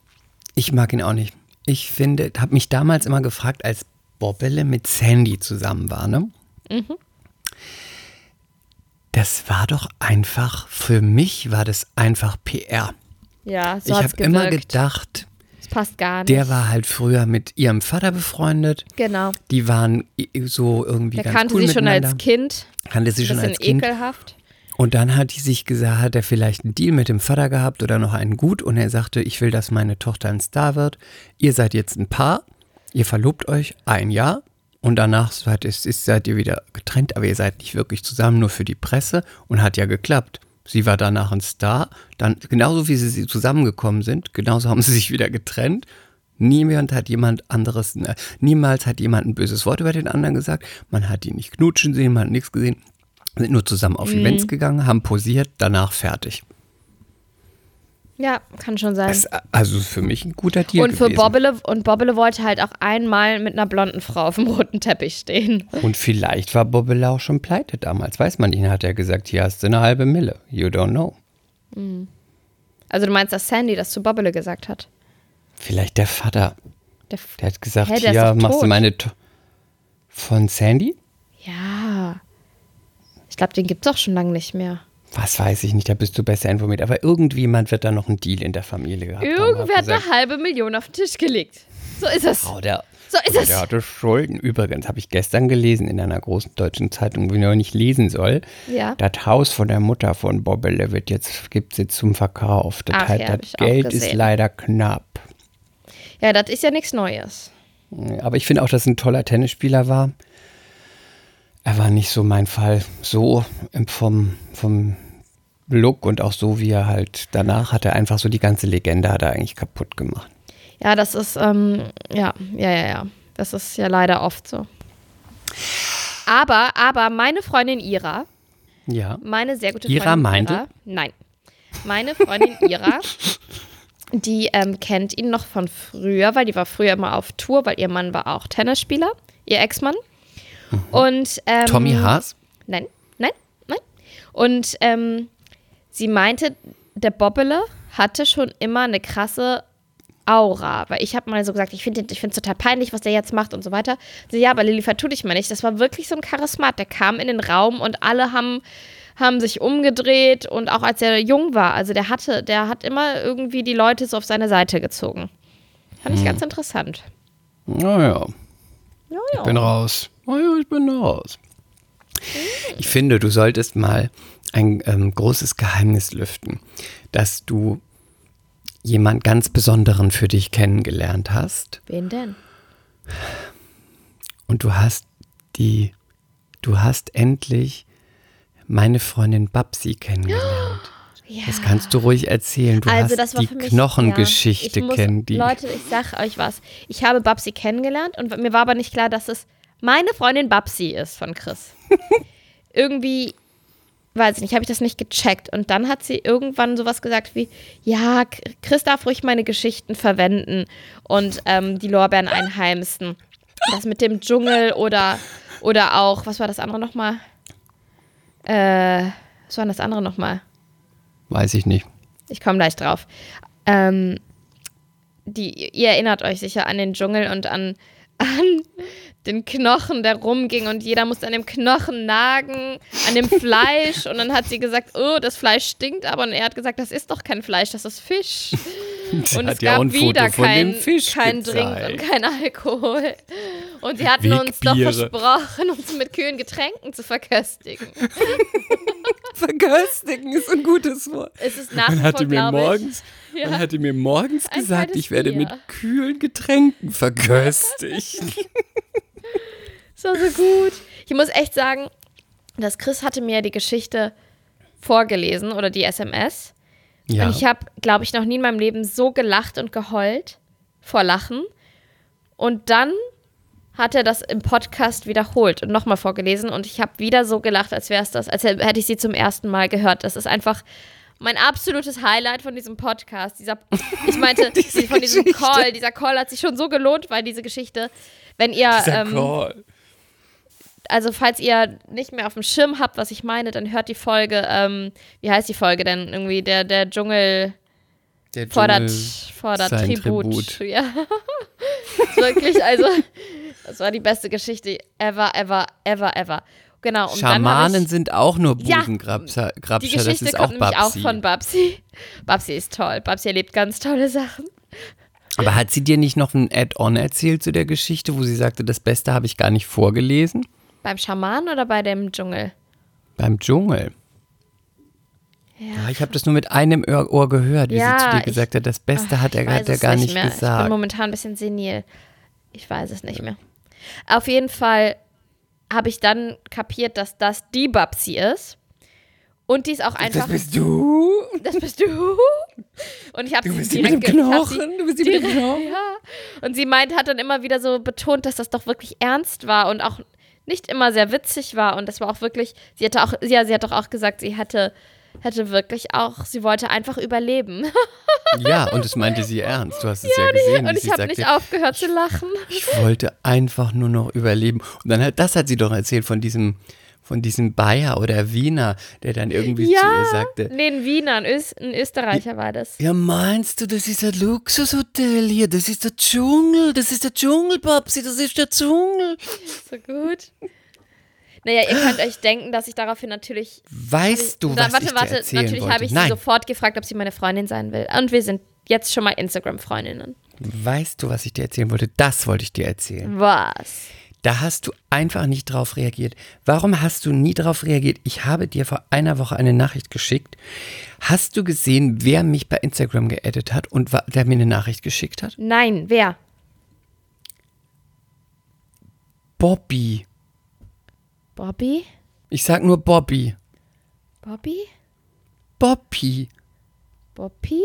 ich mag ihn auch nicht. Ich finde, habe mich damals immer gefragt, als Bobbele mit Sandy zusammen war, ne? Mhm. Das war doch einfach, für mich war das einfach PR. Ja, so ich habe immer gedacht, Das passt gar nicht. der war halt früher mit ihrem Vater befreundet. Genau. Die waren so irgendwie Der ganz kannte cool sie schon als Kind. kannte sie schon als Kind. ekelhaft. Und dann hat die sich gesagt, hat er vielleicht einen Deal mit dem Vater gehabt oder noch einen gut und er sagte, ich will, dass meine Tochter ein Star wird. Ihr seid jetzt ein Paar, ihr verlobt euch ein Jahr und danach seid, ist, ist, seid ihr wieder getrennt, aber ihr seid nicht wirklich zusammen, nur für die Presse und hat ja geklappt. Sie war danach ein Star, dann genauso wie sie zusammengekommen sind, genauso haben sie sich wieder getrennt. Niemand hat jemand anderes, äh, niemals hat jemand ein böses Wort über den anderen gesagt. Man hat die nicht knutschen sehen, man hat nichts gesehen sind nur zusammen auf Events gegangen, haben posiert, danach fertig. Ja, kann schon sein. Das ist also für mich ein guter Deal und für gewesen. Bobbele und Bobbele wollte halt auch einmal mit einer blonden Frau auf dem roten Teppich stehen. Und vielleicht war Bobbele auch schon pleite damals, weiß man nicht. Hat er gesagt, hier hast du eine halbe Mille. You don't know. Also du meinst, dass Sandy das zu Bobbele gesagt hat? Vielleicht der Vater. Der Der hat gesagt, ist hier machst du tot. meine to von Sandy? ja. Ich glaube, den gibt's auch schon lange nicht mehr. Was weiß ich nicht, da bist du besser informiert. Aber irgendjemand wird da noch einen Deal in der Familie gehabt haben. Irgendwer hat eine halbe Million auf den Tisch gelegt. So ist es. Oh, der, So ist es. der hatte Schulden. Übrigens habe ich gestern gelesen in einer großen deutschen Zeitung, die ich noch nicht lesen soll. Ja. Das Haus von der Mutter von Bobbele wird jetzt, gibt es jetzt zum Verkauf. Das, Ach heißt, ja, das Geld ist leider knapp. Ja, das ist ja nichts Neues. Aber ich finde auch, dass ein toller Tennisspieler war. Er war nicht so mein Fall. So im- vom, vom Look und auch so, wie er halt danach hat er einfach so die ganze Legende hat er eigentlich kaputt gemacht. Ja, das ist, ähm, ja, ja, ja, ja. Das ist ja leider oft so. Aber, aber meine Freundin Ira, Ja. meine sehr gute Ira Freundin meinte? Ira, nein, meine Freundin Ira, [laughs] die ähm, kennt ihn noch von früher, weil die war früher immer auf Tour, weil ihr Mann war auch Tennisspieler, ihr Ex-Mann. Und ähm, Mhm. Tommy Haas? Nein, nein, nein. Und ähm, sie meinte, der Bobbele hatte schon immer eine krasse Aura. Weil ich habe mal so gesagt, ich finde es total peinlich, was der jetzt macht und so weiter. Sie, ja, aber Lilly, vertu dich mal nicht. Das war wirklich so ein Charismat. Der kam in den Raum und alle haben, haben sich umgedreht und auch als er jung war. Also der hatte, der hat immer irgendwie die Leute so auf seine Seite gezogen. Fand ich ganz interessant. Naja, Ja, ich bin raus. Oh ja, ich bin raus. Ich finde, du solltest mal ein ähm, großes Geheimnis lüften, dass du jemand ganz Besonderen für dich kennengelernt hast Wen denn? und du hast die, du hast endlich meine Freundin Babsi kennengelernt. Ja. Das kannst du ruhig erzählen. Du also hast die mich, Knochengeschichte ja, die. Leute, ich sag euch was. Ich habe Babsi kennengelernt und mir war aber nicht klar, dass es meine Freundin Babsi ist von Chris. [laughs] Irgendwie, weiß ich nicht, habe ich das nicht gecheckt. Und dann hat sie irgendwann sowas gesagt wie, ja, Chris darf ruhig meine Geschichten verwenden und ähm, die Lorbeeren einheimsen. Das mit dem Dschungel oder, oder auch, was war das andere nochmal? Äh, was war das andere nochmal? Weiß ich nicht. Ich komme gleich drauf. Ähm, die, ihr erinnert euch sicher an den Dschungel und an, an den Knochen, der rumging und jeder musste an dem Knochen nagen, an dem [laughs] Fleisch und dann hat sie gesagt, oh, das Fleisch stinkt aber und er hat gesagt, das ist doch kein Fleisch, das ist Fisch. [laughs] Und hat es ja gab wieder kein, kein Drink und kein Alkohol. Und sie hatten uns doch versprochen, uns mit kühlen Getränken zu verköstigen. [laughs] Verköstigen ist ein gutes Wort. Es ist nach wie vor, mir glaube ich, morgens, Ja. man hatte mir morgens gesagt, ich werde Bier. mit kühlen Getränken verköstigt. [laughs] So, so gut. Ich muss echt sagen, dass Chris hatte mir die Geschichte vorgelesen oder die SMS. Ja. Und ich habe, glaube ich, noch nie in meinem Leben so gelacht und geheult vor Lachen. Und dann hat er das im Podcast wiederholt und nochmal vorgelesen. Und ich habe wieder so gelacht, als wäre es das, als hätte ich sie zum ersten Mal gehört. Das ist einfach mein absolutes Highlight von diesem Podcast. Dieser, [laughs] ich meinte, Diese von diesem Geschichte. Call. Dieser Call hat sich schon so gelohnt, weil diese Geschichte, wenn ihr. Ähm, Call. also falls ihr nicht mehr auf dem Schirm habt, was ich meine, dann hört die Folge, ähm, wie heißt die Folge denn? Irgendwie der, der Dschungel Der fordert, Dschungel fordert Tribut. Tribut. [laughs] Ja. wirklich, also, das war die beste Geschichte ever, ever, ever, ever. Genau. Und Schamanen ich, sind auch nur Ja, Busengrabscher. die das Geschichte ist kommt auch nämlich Babsi. auch von Babsi. [laughs] Babsi ist toll. Babsi erlebt ganz tolle Sachen. Aber hat sie dir nicht noch ein Add-on erzählt zu der Geschichte, wo sie sagte, das Beste habe ich gar nicht vorgelesen? Beim Schaman oder bei dem Dschungel? Beim Dschungel. Ja, ich habe das nur mit einem Ohr, gehört, wie Ja, sie zu dir ich- gesagt hat. Das Beste hat er, Ich hat er gar nicht mehr. Ich bin gesagt. momentan ein bisschen senil. Ich weiß es nicht mehr. Auf jeden Fall habe ich dann kapiert, dass das die Babsi ist. Und die ist auch einfach. Das bist du? das bist du. Und ich habe sie die mit direkt dem Knochen? sie Du bist die mit dem direkt- Knochen? Ja. Und sie meint, hat dann immer wieder so betont, dass das doch wirklich ernst war und auch nicht immer sehr witzig war. Und das war auch wirklich, sie hatte auch, ja, sie hat doch auch gesagt, sie hätte, hätte wirklich auch, sie wollte einfach überleben. Ja, und das meinte sie ernst. Du hast es ja, gesehen. wie Und ich habe nicht aufgehört zu lachen. Ich wollte einfach nur noch überleben. Und dann hat, das hat sie doch erzählt von diesem, von diesem Bayer oder Wiener, der dann irgendwie zu ihr sagte, Nee, ein Wiener, ein, Ös ein Österreicher war das. ja meinst du, das ist ein Luxushotel hier, das ist der Dschungel, das ist der Dschungel, Babsi, das ist der Dschungel. So gut. Naja, ihr könnt euch denken, dass ich daraufhin natürlich. Weißt du, was warte, ich dir warte, erzählen natürlich wollte? habe ich sie Nein, sofort gefragt, ob sie meine Freundin sein will. Und wir sind jetzt schon mal Instagram-Freundinnen. weißt du, was ich dir erzählen wollte? Das wollte ich dir erzählen. Was? Da hast du einfach nicht drauf reagiert. Warum hast du nie drauf reagiert? Ich habe dir vor einer Woche eine Nachricht geschickt. Hast du gesehen, wer mich bei Instagram geaddet hat und der mir eine Nachricht geschickt hat? Nein, wer? Bobby. Bobby? Ich sag nur Bobby. Bobby? Bobby. Bobby?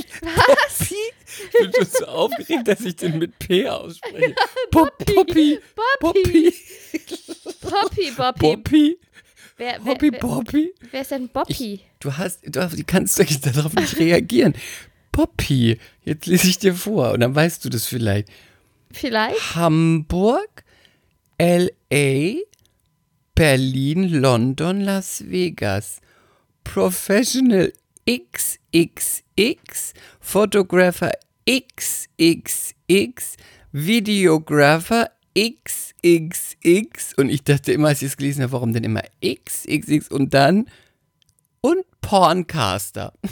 Ich bin schon so aufgeregt, dass ich den mit P ausspreche. [laughs] Bobby. Bobby. Bobby. Bobby, Bobby. Bobby. Wer, wer, Bobby. wer, Bobby. wer ist denn Bobby? Du hast, du kannst doch darauf nicht reagieren. Poppy, jetzt lese ich dir vor und dann weißt du das vielleicht. Vielleicht? Hamburg, LA, Berlin, London, Las Vegas. Professional XXX, Photographer XXX, Videographer XXX. Und ich dachte immer, als ich es gelesen habe, warum denn immer XXX und dann und Porncaster. [laughs]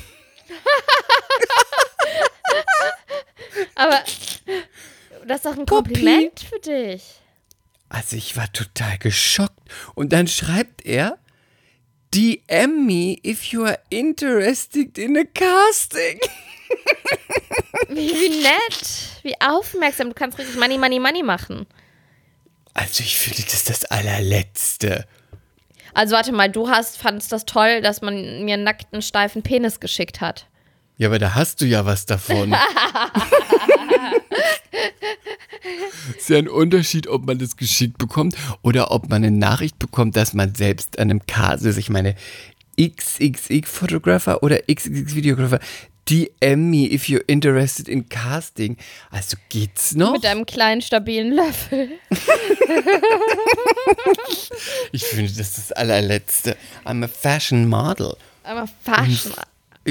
Aber das ist doch ein Bobby. Kompliment für dich. Also ich war total geschockt. Und dann schreibt er, DM me if you are interested in a casting. Wie, [laughs] wie nett. Wie aufmerksam. Du kannst richtig Money, Money, Money machen. Also ich finde das ist das allerletzte. Also warte mal, du hast, fandest das toll, dass man mir einen nackten, steifen Penis geschickt hat. Ja, aber da hast du ja was davon. [laughs] ist ja ein Unterschied, ob man das geschickt bekommt oder ob man eine Nachricht bekommt, dass man selbst an einem Cast ist. Ich meine, XXX-Photographer oder XXX-Videographer, DM me if you're interested in casting. Also geht's noch? Mit einem kleinen, stabilen Löffel. [laughs] Ich finde, das ist das allerletzte. I'm a fashion model. Aber Fashion. Ich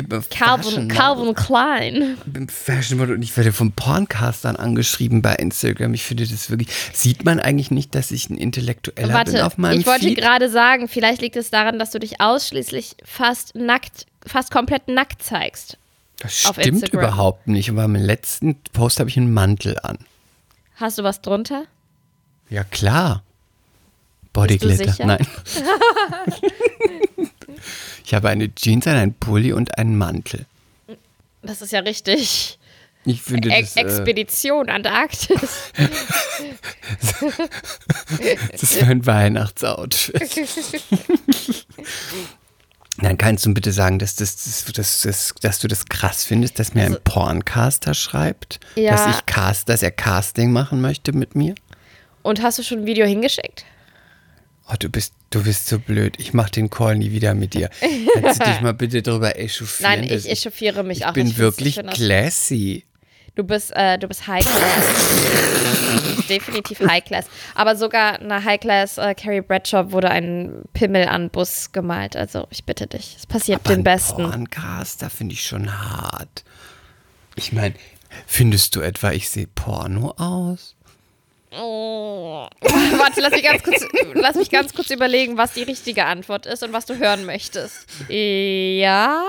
bin Calvin, Calvin. Klein. Ich bin Fashion Model und ich werde von Porncastern angeschrieben bei Instagram. Ich finde das wirklich. Sieht man eigentlich nicht, dass ich ein Intellektueller bin Warte, auf meinem ich wollte Feed? gerade sagen, vielleicht liegt es daran, dass du dich ausschließlich fast nackt, fast komplett nackt zeigst. Das stimmt überhaupt nicht. Aber beim letzten Post habe ich einen Mantel an. Hast du was drunter? Ja, klar. Bodyglitter. Nein. [laughs] [laughs] ich habe eine Jeans, einen Pulli und einen Mantel. Das ist ja richtig. Ich finde Ex das, äh, Expedition Antarktis. [laughs] das ist mein Weihnachtsoutfit. [laughs] Dann kannst du bitte sagen, dass, das, das, das, das, dass du das krass findest, dass mir ein Porncaster schreibt, Ja. dass ich cast, dass er Casting machen möchte mit mir. Und hast du schon ein Video hingeschickt? Oh, du bist, du bist so blöd. Ich mach den Call nie wieder mit dir. Kannst du dich [laughs] mal bitte darüber echauffieren? Nein, ich echauffiere mich ich auch. bin Ich find's wirklich classy. Du bist, äh, du bist High Class. Definitiv High Class. Aber sogar eine High Class äh, Carrie Bradshaw wurde ein Pimmel an Bus gemalt. Also ich bitte dich. Es passiert Aber den ein Besten. Porncaster finde ich schon hart. Ich meine, findest du etwa, ich sehe Porno aus? Oh. [laughs] Warte, lass mich, ganz kurz, lass mich ganz kurz überlegen, was die richtige Antwort ist und was du hören möchtest. Ja,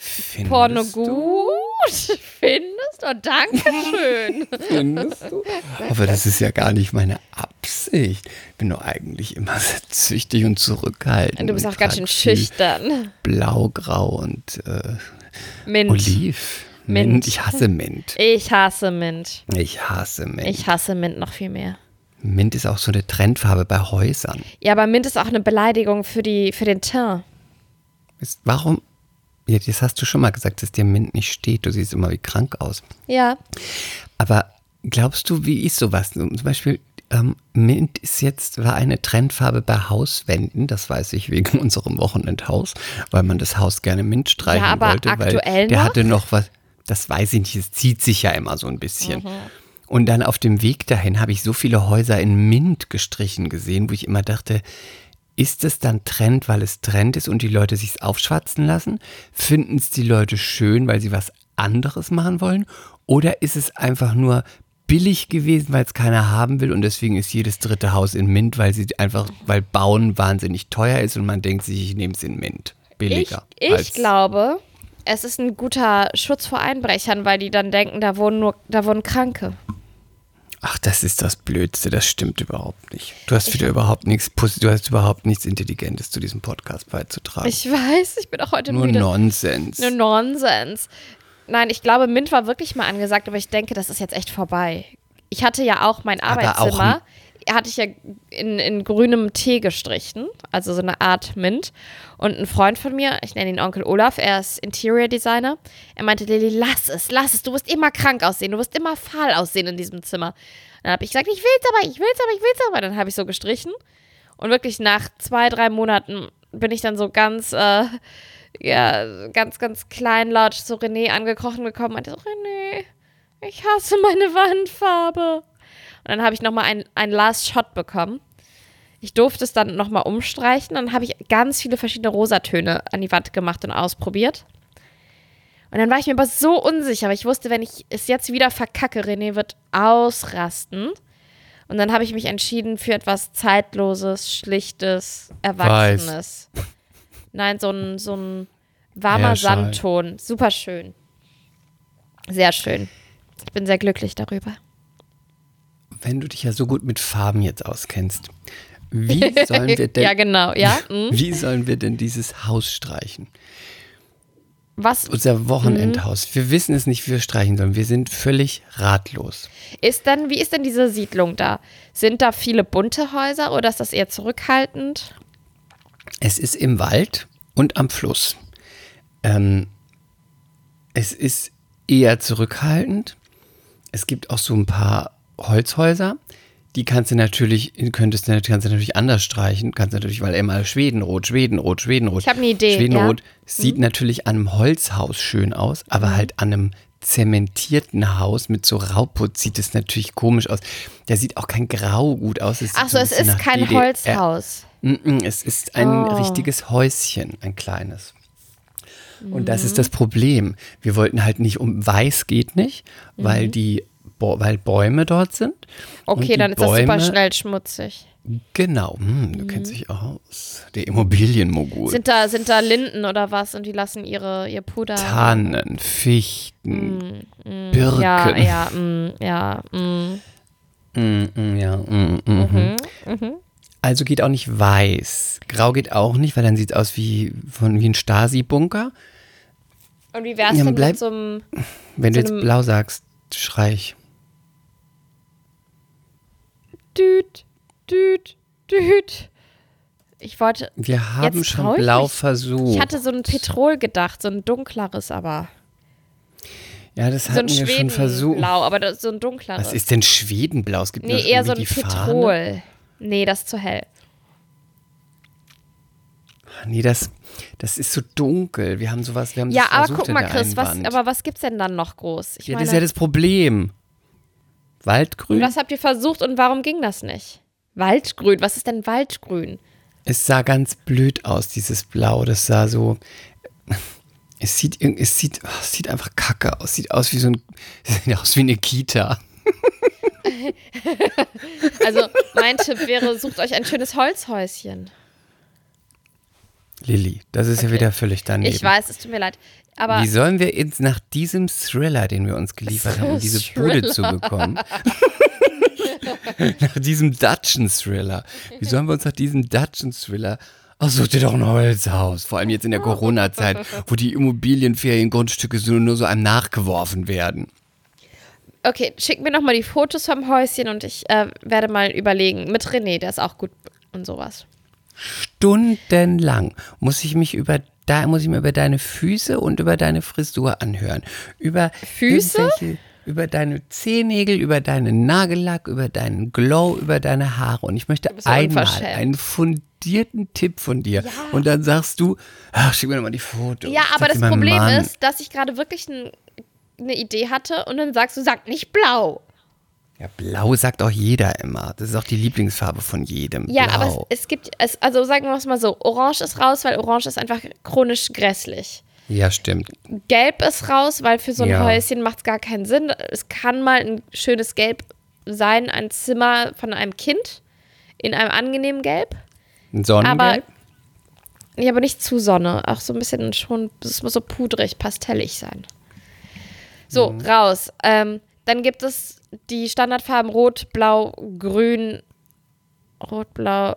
Findest Porno du? gut. Findest du? Dankeschön. Findest du? Aber das ist ja gar nicht meine Absicht. Ich bin doch eigentlich immer sehr züchtig und zurückhaltend. Du bist auch ganz schön schüchtern. Blau, grau und äh, Mint. Oliv. Mint. Ich hasse Mint. Ich hasse Mint. Ich hasse Mint. Ich hasse Mint noch viel mehr. Mint ist auch so eine Trendfarbe bei Häusern. Ja, aber Mint ist auch eine Beleidigung für, die, für den Teint. Ist, warum? Ja, das hast du schon mal gesagt, dass dir Mint nicht steht. Du siehst immer wie krank aus. Ja. Aber glaubst du, wie ist sowas? Zum Beispiel, ähm, Mint ist jetzt, war eine Trendfarbe bei Hauswänden, das weiß ich wegen [laughs] unserem Wochenendhaus, weil man das Haus gerne Mint streichen Ja, aber wollte. aktuell weil der noch? hatte noch was, das weiß ich nicht, es zieht sich ja immer so ein bisschen. Mhm. Und dann auf dem Weg dahin habe ich so viele Häuser in Mint gestrichen gesehen, wo ich immer dachte, ist es dann Trend, weil es Trend ist und die Leute sich's aufschwatzen lassen? Finden es die Leute schön, weil sie was anderes machen wollen? Oder ist es einfach nur billig gewesen, weil es keiner haben will und deswegen ist jedes dritte Haus in Mint, weil sie einfach, weil Bauen wahnsinnig teuer ist und man denkt sich, ich nehme es in Mint. Ich, Billiger. ich als- glaube, es ist ein guter Schutz vor Einbrechern, weil die dann denken, da wohnen nur, da wohnen Kranke. Ach, das ist das Blödste, das stimmt überhaupt nicht. Du hast wieder überhaupt nichts, du hast überhaupt nichts Intelligentes zu diesem Podcast beizutragen. Ich weiß, ich bin auch heute Nur müde. Nonsens. Nur Nonsens. Nein, ich glaube, Mint war wirklich mal angesagt, aber ich denke, das ist jetzt echt vorbei. Ich hatte ja auch mein Arbeitszimmer, hatte ich ja in, in grünem Tee gestrichen, also so eine Art Mint. Und ein Freund von mir, ich nenne ihn Onkel Olaf, er ist Interior Designer, er meinte, Lilly, lass es, lass es, du wirst immer krank aussehen, du wirst immer fahl aussehen in diesem Zimmer. Dann habe ich gesagt, ich will's aber, ich will's aber, ich will's aber. Dann habe ich so gestrichen. Und wirklich nach zwei, drei Monaten bin ich dann so ganz, äh, ja, ganz, ganz kleinlaut zu René angekrochen gekommen und meinte so, René, ich hasse meine Wandfarbe. Und dann habe ich nochmal ein, ein Last Shot bekommen. Ich durfte es dann nochmal umstreichen. Dann habe ich ganz viele verschiedene Rosatöne an die Wand gemacht und ausprobiert. Und dann war ich mir aber so unsicher, weil ich wusste, wenn ich es jetzt wieder verkacke, René wird ausrasten. Und dann habe ich mich entschieden für etwas Zeitloses, Schlichtes, Erwachsenes. Nein, so ein, so ein warmer. Sandton. Super schön. Sehr schön. Ich bin sehr glücklich darüber. Wenn du dich ja so gut mit Farben jetzt auskennst, wie sollen wir [laughs] denn, ja, genau. Ja. mhm. [laughs] wie sollen wir denn dieses Haus streichen? Was Unser Wochenendhaus. Wir wissen es nicht, wie wir streichen sollen. Wir sind völlig ratlos. ist denn, wie ist denn diese Siedlung da? Sind da viele bunte Häuser oder ist das eher zurückhaltend? Es ist im Wald und am Fluss. Ähm, es ist eher zurückhaltend. Es gibt auch so ein paar Holzhäuser. Die kannst du natürlich, könntest du, kannst du natürlich anders streichen. Kannst du natürlich, weil immer Schwedenrot, Schwedenrot, Schwedenrot. Ich hab eine Idee, Schwedenrot ja. Mhm. sieht natürlich an einem Holzhaus schön aus, aber halt an einem zementierten Haus mit so Rauputz sieht es natürlich komisch aus. Da sieht auch kein Grau gut aus. Achso, es ist kein DDR Holzhaus. Mm-mm, Es ist ein Oh. richtiges Häuschen, ein kleines. Und das ist das Problem. Wir wollten halt nicht um weiß geht nicht, weil die Bo weil Bäume dort sind. Mhm. Okay, dann ist das super Bäume- schnell schmutzig. Genau, hm, du kennst dich aus. Der Immobilienmogul. Sind da, sind da Linden oder was und die lassen ihre, ihr Puder. Tannen, Fichten, Birken. Ja, ja, mm, ja. Mm. Mm, mm, ja, mm, mm, Mhm, Also geht auch nicht weiß. Grau geht auch nicht, weil dann sieht es aus wie, von, wie ein Stasi-Bunker. Und wie wär's Ja, denn bleib- mit so einem. Wenn du So jetzt einem- blau sagst, schrei ich. Düt, düt, düt. Ich wollte. Wir haben schon blau mich. versucht. Ich hatte so ein Petrol gedacht, so ein dunkleres, aber. ja, das So hatten wir schon versucht. Schwedenblau, aber das ist so ein dunkleres. Was ist denn Schwedenblau? Es gibt Nee, eher so ein die Fahne. Petrol. Nee, das ist zu hell. Nee, das, das ist so dunkel. Wir haben sowas, wir haben Ja, aber guck mal, Chris, was, aber was gibt's denn dann noch groß? Ich ja, meine, das ist ja das Problem. Waldgrün? was habt ihr versucht und warum ging das nicht? Waldgrün, was ist denn Waldgrün? Es sah ganz blöd aus, dieses Blau. Das sah so. [laughs] Es sieht, es sieht, oh, es sieht einfach kacke aus. Sieht aus wie so ein. [laughs] Sieht aus wie eine Kita. [laughs] Also, mein Tipp wäre, sucht euch ein schönes Holzhäuschen. Lilly, das ist ja wieder völlig daneben. Ich weiß, es tut mir leid. Aber Wie sollen wir jetzt nach diesem Thriller, den wir uns geliefert [laughs] haben, um diese Bude zu bekommen? [laughs] nach diesem Dutchen-Thriller. Wie sollen wir uns nach diesem Dutchen-Thriller. Ach, such dir doch ein Holzhaus. Vor allem jetzt in der Corona-Zeit, wo die Immobilienferiengrundstücke so nur so einem nachgeworfen werden. okay, schick mir nochmal die Fotos vom Häuschen und ich äh, werde mal überlegen. Mit René, der ist auch gut und sowas. Stundenlang muss ich mich über da muss ich mir über deine Füße und über deine Frisur anhören. Über Füße? Über deine Zehennägel, über deinen Nagellack, über deinen Glow, über deine Haare. Und ich möchte ja einmal einen fundierten Tipp von dir. Und dann sagst du, ach, schick mir doch mal die Fotos. Ja, aber das Problem Mann. ist, dass ich gerade wirklich ein, eine Idee hatte und dann sagst du, sag nicht blau. Ja, blau sagt auch jeder immer. Das ist auch die Lieblingsfarbe von jedem. Ja, blau. aber es, es gibt, es, also sagen wir es mal so, Orange ist raus, weil Orange ist einfach chronisch grässlich. Ja, stimmt. Gelb ist raus, weil für so ein Ja. Häuschen macht es gar keinen Sinn. Es kann mal ein schönes Gelb sein, ein Zimmer von einem Kind in einem angenehmen Gelb. Ein Sonnengelb? Aber, ja, aber nicht zu Sonne. Auch so ein bisschen schon, es muss so pudrig, pastellig sein. So, Mhm. raus. Ähm, dann gibt es die Standardfarben Rot, Blau, Grün. Rot, Blau,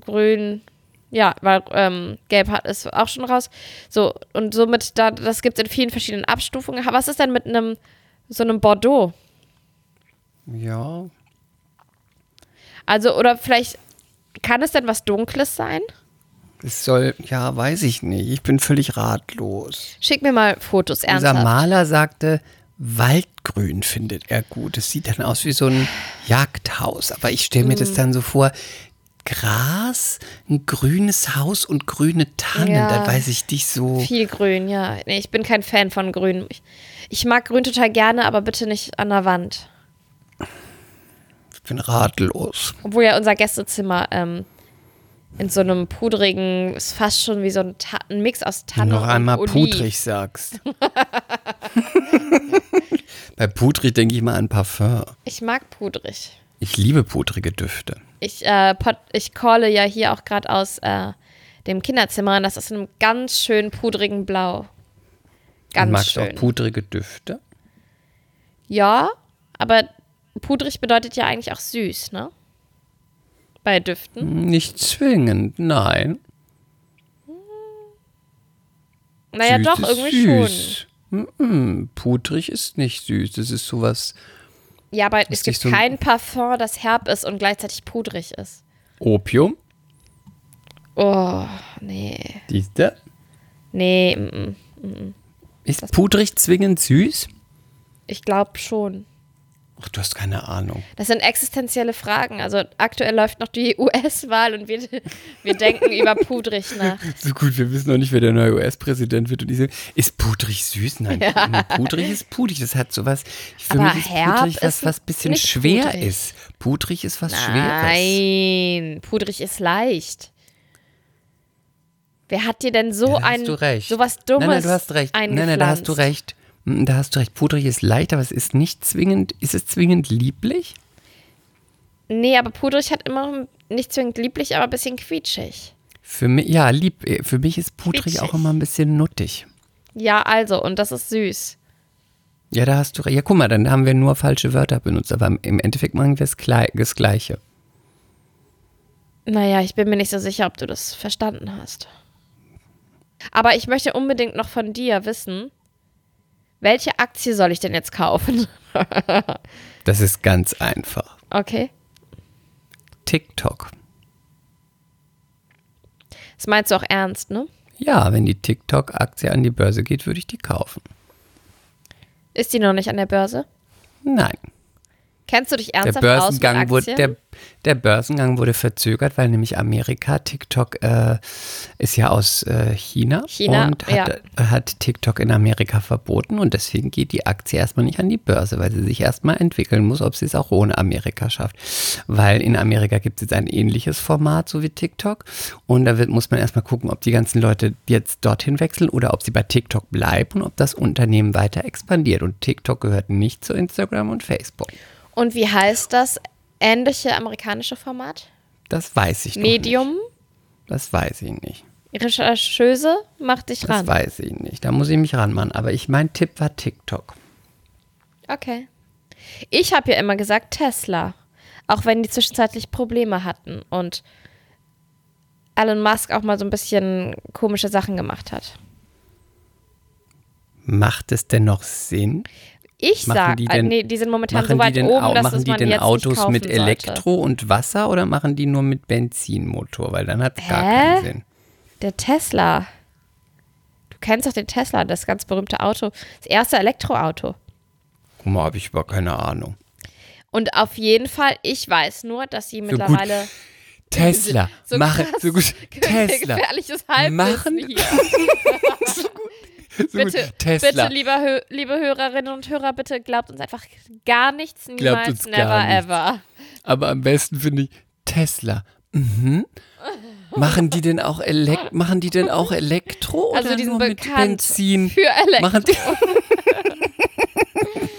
Grün. Ja, weil ähm, Gelb hat ist auch schon raus. So, und somit, da, das gibt es in vielen verschiedenen Abstufungen. Was ist denn mit einem, so einem Bordeaux? ja. Also, oder vielleicht, kann es denn was Dunkles sein? Es soll, ja, weiß ich nicht. Ich bin völlig ratlos. Schick mir mal Fotos, Unser ernsthaft. Maler sagte, Waldgrün findet er gut. Es sieht dann aus wie so ein Jagdhaus. Aber ich stelle mir Mm. das dann so vor, Gras, ein grünes Haus und grüne Tannen. Ja. Da weiß ich nicht so. Viel Grün, ja. Nee, ich bin kein Fan von Grün. Ich, ich mag Grün total gerne, aber bitte nicht an der Wand. Ich bin ratlos. Obwohl ja unser Gästezimmer ähm, in so einem pudrigen, ist fast schon wie so ein, Ta ein Mix aus Tanne Noch einmal Oliv. pudrig sagst. [laughs] [laughs] Bei pudrig denke ich mal an Parfum. Ich mag pudrig. Ich liebe pudrige Düfte. Ich, äh, pot, ich calle ja hier auch gerade aus äh, dem Kinderzimmer und das ist in einem ganz schön pudrigen Blau. Ganz du magst schön. auch pudrige Düfte? Ja, aber pudrig bedeutet ja eigentlich auch süß, ne? Bei Düften. Nicht zwingend, nein. Naja, Süß doch, irgendwie schon. Süß. Mm, pudrig ist nicht süß. Das ist sowas Ja, aber es gibt so ein- kein Parfum, das herb ist und gleichzeitig pudrig ist. Opium. Oh, nee. Siehste? Nee, mm, mm. Ist pudrig zwingend süß? ich glaube schon. Ach, du hast keine Ahnung. Das sind existenzielle Fragen. Also aktuell läuft noch die [laughs] US-Wahl und wir, wir denken über pudrig nach. [laughs] So gut, wir wissen noch nicht, wer der neue US-Präsident wird. Und ich so, ist pudrig süß? Nein, pudrig ist pudrig. Das hat sowas. Für Aber mich ist herb pudrig was, was bisschen nicht schwer pudrig. ist. Pudrig ist was Schweres. Nein, pudrig ist leicht. Wer hat dir denn so Ja, ein hast du recht. sowas Dummes Nein, nein, du hast recht. Nein, nein, da hast du recht. Mm, Da hast du recht. Pudrig ist leicht, aber es ist nicht zwingend. Ist es zwingend lieblich? Nee, aber pudrig hat immer nicht zwingend lieblich, aber ein bisschen quietschig. Für mich, ja, lieb. äh, Für mich ist pudrig Quietschig. auch immer ein bisschen nuttig. Ja, also, und das ist süß. Ja, da hast du recht. Ja, guck mal, dann haben wir nur falsche Wörter benutzt, aber im Endeffekt machen wir das Gleiche. Naja, ich bin mir nicht so sicher, ob du das verstanden hast. Aber ich möchte unbedingt noch von dir wissen, welche Aktie soll ich denn jetzt kaufen? [laughs] Das ist ganz einfach. Okay. TikTok. Das meinst du auch ernst, ne? Ja, wenn die TikTok-Aktie an die Börse geht, würde ich die kaufen. Ist die noch nicht an der Börse? Nein. Kennst du dich Der ernsthaft aus mit Börsengang, wurde, Aktien? der, der Börsengang wurde verzögert, weil nämlich Amerika, TikTok äh, ist ja aus äh, China, China, und hat, ja. hat TikTok in Amerika verboten und deswegen geht die Aktie erstmal nicht an die Börse, weil sie sich erstmal entwickeln muss, ob sie es auch ohne Amerika schafft. Weil in Amerika gibt es jetzt ein ähnliches Format, so wie TikTok und da wird, muss man erstmal gucken, ob die ganzen Leute jetzt dorthin wechseln oder ob sie bei TikTok bleiben und ob das Unternehmen weiter expandiert. Und TikTok gehört nicht zu Instagram und Facebook. Und wie heißt das ähnliche amerikanische Format? Das weiß ich Medium? Nicht. Das weiß ich nicht. Rechercheuse? Mach dich Das ran. weiß ich nicht. Da muss ich mich ranmachen. Aber ich mein Tipp war TikTok. Okay. Ich habe ja immer gesagt Tesla. Auch wenn die zwischenzeitlich Probleme hatten und Elon Musk auch mal so ein bisschen komische Sachen gemacht hat. Macht es denn noch Sinn? Ich Machen sag, die äh, nee, die sind momentan so weit oben, au- dass machen die denn Autos mit sollte. Elektro und Wasser oder machen die nur mit Benzinmotor? Weil dann hat es gar keinen Sinn. Der Tesla. Du kennst doch den Tesla, das ganz berühmte Auto. Das erste Elektroauto. Guck mal, habe ich über keine Ahnung. Und auf jeden Fall, ich weiß nur, dass sie gut. mittlerweile Tesla, [laughs] so machen, so gut. [laughs] Tesla, gefährliches Halbwissen machen- hier. [laughs] so Bitte, gut. Tesla. bitte, lieber liebe Hörerinnen und Hörer, bitte glaubt uns einfach gar nichts, niemals, uns never, gar nichts. ever. Aber am besten finde ich Tesla. Mhm. Machen die denn auch Elek machen die denn auch Elektro Also oder die sind nur mit Benzin? für Elektro. Machen die das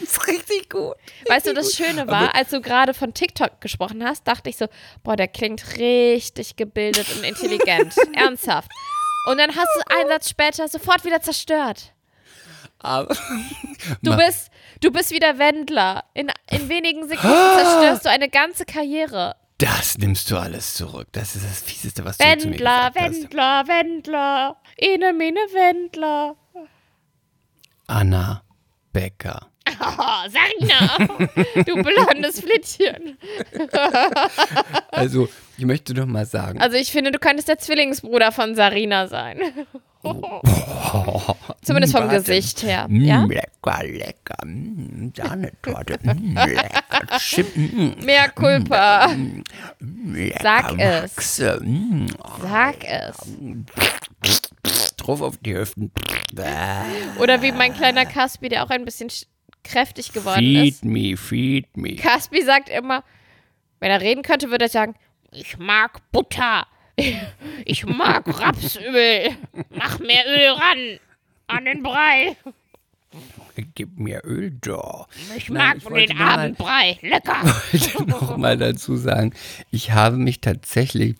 [laughs] ist richtig gut. Weißt du, das Schöne war, als du gerade von TikTok gesprochen hast, dachte ich so, boah, der klingt richtig gebildet und intelligent. [laughs] Ernsthaft. Und dann hast du einen Satz später sofort wieder zerstört. Aber Du bist, du bist wieder Wendler. In, in wenigen Sekunden zerstörst du eine ganze Karriere. das nimmst du alles zurück. Das ist das Fieseste, was du zu mir Wendler, gesagt hast. Wendler, Wendler. Ene, mene, Wendler. Anna Becker. [laughs] Oh, Sarina, du blondes Flittchen. [laughs] Also, ich möchte doch mal sagen, Also ich finde, du könntest der Zwillingsbruder von Sarina sein. [laughs] Zumindest vom Warte. Gesicht her. Mm, Ja? lecker, lecker. Mm, Sahnetorte. Lecker. Chip. Mm, Mehr lecker, Sag es. Sag es. drauf auf die Hüften. Oder wie mein kleiner Caspi, der auch ein bisschen sch- kräftig geworden Feed ist. me, feed me. Caspi sagt immer, wenn er reden könnte, würde er sagen, ich mag Butter. [laughs] Ich mag Rapsöl. Mach mehr Öl ran. An den Brei. Gib mir Öl da. Ich Nein, mag ich wollte den nur mal- Abendbrei. Lecker. [laughs] wollte noch mal dazu sagen, ich habe mich tatsächlich,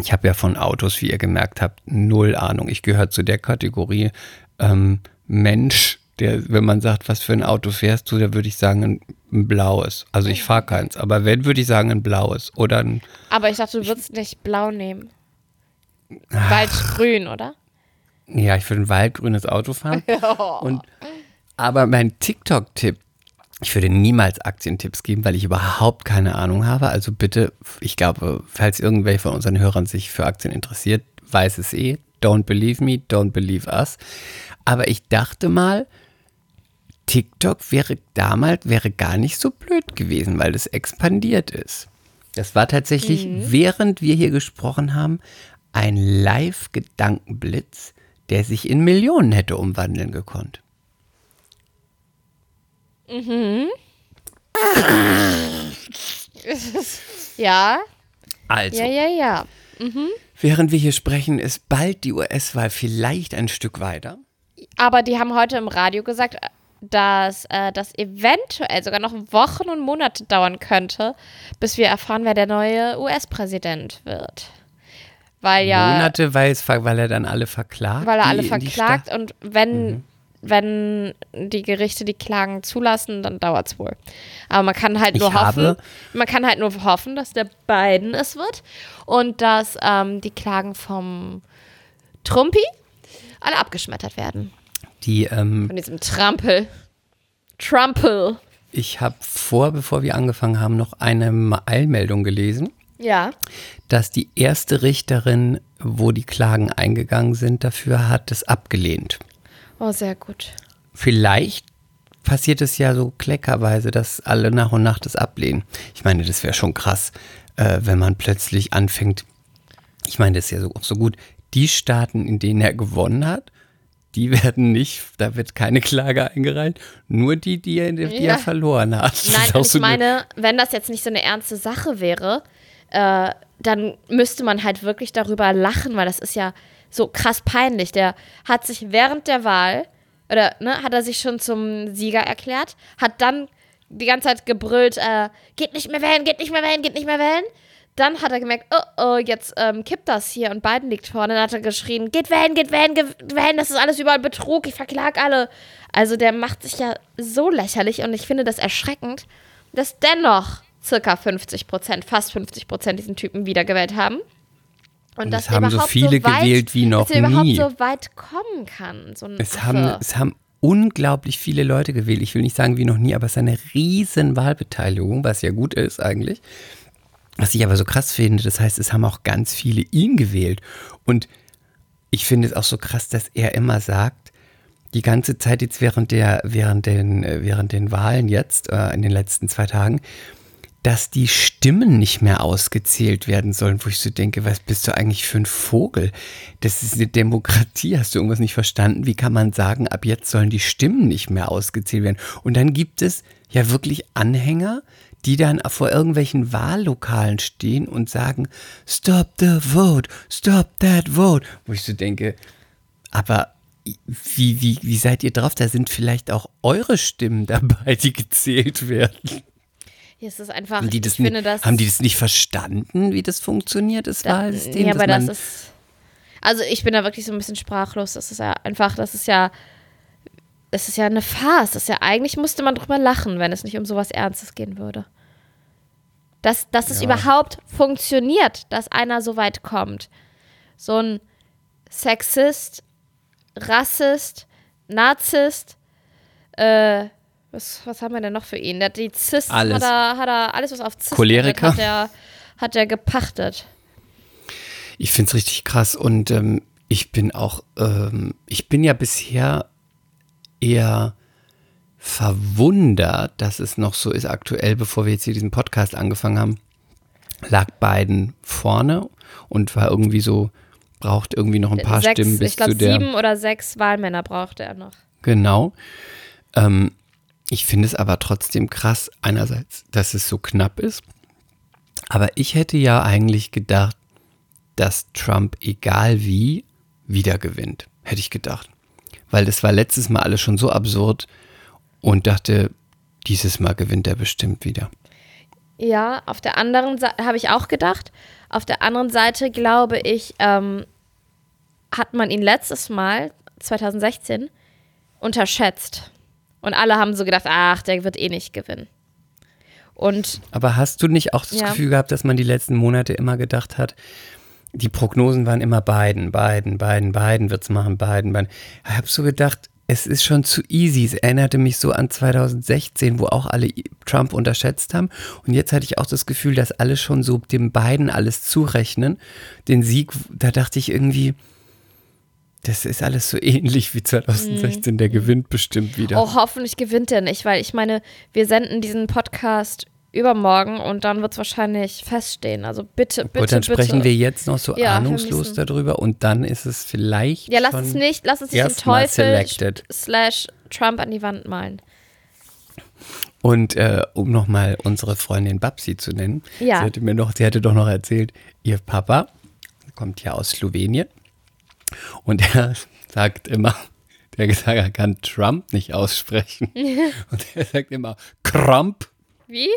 ich habe ja von Autos, wie ihr gemerkt habt, null Ahnung. Ich gehöre zu der Kategorie ähm, Mensch, der, wenn man sagt, was für ein Auto fährst du, da würde ich sagen, ein, ein blaues. Also ich fahre keins, aber wenn, würde ich sagen, ein blaues oder ein, Aber ich dachte, du würdest nicht blau nehmen. Waldgrün, oder? ja, ich würde ein waldgrünes Auto fahren. [laughs] Und, aber mein TikTok-Tipp, ich würde niemals Aktientipps geben, weil ich überhaupt keine Ahnung habe. Also bitte, ich glaube, falls irgendwer von unseren Hörern sich für Aktien interessiert, weiß es eh. Don't believe me, don't believe us. Aber ich dachte mal, TikTok wäre damals wäre gar nicht so blöd gewesen, weil es expandiert ist. Das war tatsächlich, während wir hier gesprochen haben, ein Live-Gedankenblitz, der sich in Millionen hätte umwandeln gekonnt. [laughs] Ja, Also, ja, ja, ja. während wir hier sprechen, ist bald die US-Wahl vielleicht ein Stück weiter. Aber die haben heute im Radio gesagt, dass äh, das eventuell sogar noch Wochen und Monate dauern könnte, bis wir erfahren, wer der neue US-Präsident wird. Weil ja, Monate, weil, es, weil er dann alle verklagt. weil er alle verklagt und wenn, wenn die Gerichte die Klagen zulassen, dann dauert es wohl. Aber man kann halt Ich nur hoffen, habe- man kann halt nur hoffen, dass der Biden es wird und dass ähm, die Klagen vom Trumpi alle abgeschmettert werden. Die, ähm, Von diesem Trampel. Trampel. ich habe vor, bevor wir angefangen haben, noch eine Eilmeldung gelesen, Ja. dass die erste Richterin, wo die Klagen eingegangen sind, dafür hat es abgelehnt. Oh, sehr gut. Vielleicht passiert es ja so kleckerweise, dass alle nach und nach das ablehnen. Ich meine, das wäre schon krass, äh, wenn man plötzlich anfängt. Ich meine, das ist ja so, so gut. Die Staaten, in denen er gewonnen hat, die werden nicht, da wird keine Klage eingereicht, nur die, die er, die Ja. er verloren hat. Nein, ich so eine- meine, wenn das jetzt nicht so eine ernste Sache wäre, äh, dann müsste man halt wirklich darüber lachen, weil das ist ja so krass peinlich. Der hat sich während der Wahl, oder ne, hat er sich schon zum Sieger erklärt, hat dann die ganze Zeit gebrüllt, äh, geht nicht mehr wählen, geht nicht mehr wählen, geht nicht mehr wählen. Dann hat er gemerkt, oh, oh, jetzt ähm, kippt das hier und Biden liegt vorne. Dann hat er geschrien, geht wählen, geht wählen, geht wählen, das ist alles überall Betrug, ich verklag alle. Also der macht sich ja so lächerlich und ich finde das erschreckend, dass dennoch circa 50 Prozent, fast 50 Prozent diesen Typen wiedergewählt haben. Und, Und dass es haben so überhaupt viele weit, gewählt wie noch dass er überhaupt nie. so weit kommen kann. So Es Affe. haben, es haben unglaublich viele Leute gewählt. Ich will nicht sagen wie noch nie, aber es ist eine riesen Wahlbeteiligung, was ja gut ist eigentlich. Was ich aber so krass finde, das heißt, es haben auch ganz viele ihn gewählt. Und ich finde es auch so krass, dass er immer sagt, die ganze Zeit jetzt während der, während den, äh, während den Wahlen jetzt, äh, in den letzten zwei Tagen, dass die Stimmen nicht mehr ausgezählt werden sollen, wo ich so denke, was bist du eigentlich für ein Vogel? Das ist eine Demokratie, hast du irgendwas nicht verstanden? Wie kann man sagen, ab jetzt sollen die Stimmen nicht mehr ausgezählt werden? Und dann gibt es ja wirklich Anhänger, die dann vor irgendwelchen Wahllokalen stehen und sagen, stop the vote, stop that vote. Wo ich so denke, aber wie, wie, wie seid ihr drauf? Da sind vielleicht auch eure Stimmen [laughs] dabei, die gezählt werden. Hier ist es einfach, Haben die, das ich finde nicht, das. haben die das nicht verstanden, wie das funktioniert, das Da- Wahlsystem? Ja, aber das ist. Also ich bin da wirklich so ein bisschen sprachlos. Das ist ja einfach, das ist ja. Das ist ja eine Farce. Das ist ja eigentlich musste man drüber lachen, wenn es nicht um sowas Ernstes gehen würde. Dass, dass es Ja. überhaupt funktioniert, dass einer so weit kommt. So ein Sexist, Rassist, Narzisst, äh, was, was haben wir denn noch für ihn? Der die Cis, Alles. Hat, er, hat er alles, was auf Cis Choleriker. hat er, hat er gepachtet. Ich finde es richtig krass und ähm, ich bin auch, ähm, ich bin ja bisher eher verwundert, dass es noch so ist aktuell, bevor wir jetzt hier diesen Podcast angefangen haben, lag Biden vorne und war irgendwie so, braucht irgendwie noch ein paar sechs, Stimmen bis ich glaube, zu der. sieben oder sechs Wahlmänner brauchte er noch. Genau. Ähm, ich finde es aber trotzdem krass, einerseits, dass es so knapp ist. Aber ich hätte ja eigentlich gedacht, dass Trump, egal wie, wieder gewinnt. Hätte ich gedacht. Weil das war letztes Mal alles schon so absurd und dachte, dieses Mal gewinnt er bestimmt wieder. Ja, auf der anderen Seite habe ich auch gedacht. Auf der anderen Seite glaube ich, ähm, hat man ihn letztes Mal, 2016, unterschätzt. Und alle haben so gedacht, ach, der wird eh nicht gewinnen. Und Aber hast du nicht auch das Ja. Gefühl gehabt, dass man die letzten Monate immer gedacht hat, die Prognosen waren immer Biden, Biden, Biden, Biden wird's machen, Biden, Biden. Ich habe so gedacht, es ist schon zu easy. Es erinnerte mich so an 2016, wo auch alle Trump unterschätzt haben. Und jetzt hatte ich auch das Gefühl, dass alle schon so dem Biden alles zurechnen. Den Sieg, da dachte ich irgendwie, das ist alles so ähnlich wie 2016. Der gewinnt bestimmt wieder. oh, hoffentlich gewinnt er nicht, weil ich meine, wir senden diesen Podcast übermorgen und dann wird es wahrscheinlich feststehen. Also bitte, bitte, Gut, dann sprechen bitte. wir jetzt noch so Ja, ahnungslos darüber und dann ist es vielleicht Ja, lass es nicht, lass uns nicht den Teufel selected. slash Trump an die Wand malen. Und äh, um nochmal unsere Freundin Babsi zu nennen, Ja. sie, hatte mir noch, sie hatte doch noch erzählt, ihr Papa kommt ja aus Slowenien und [laughs] er sagt immer, der gesagt, er kann Trump nicht aussprechen. [laughs] und er sagt immer Kramp, Wie?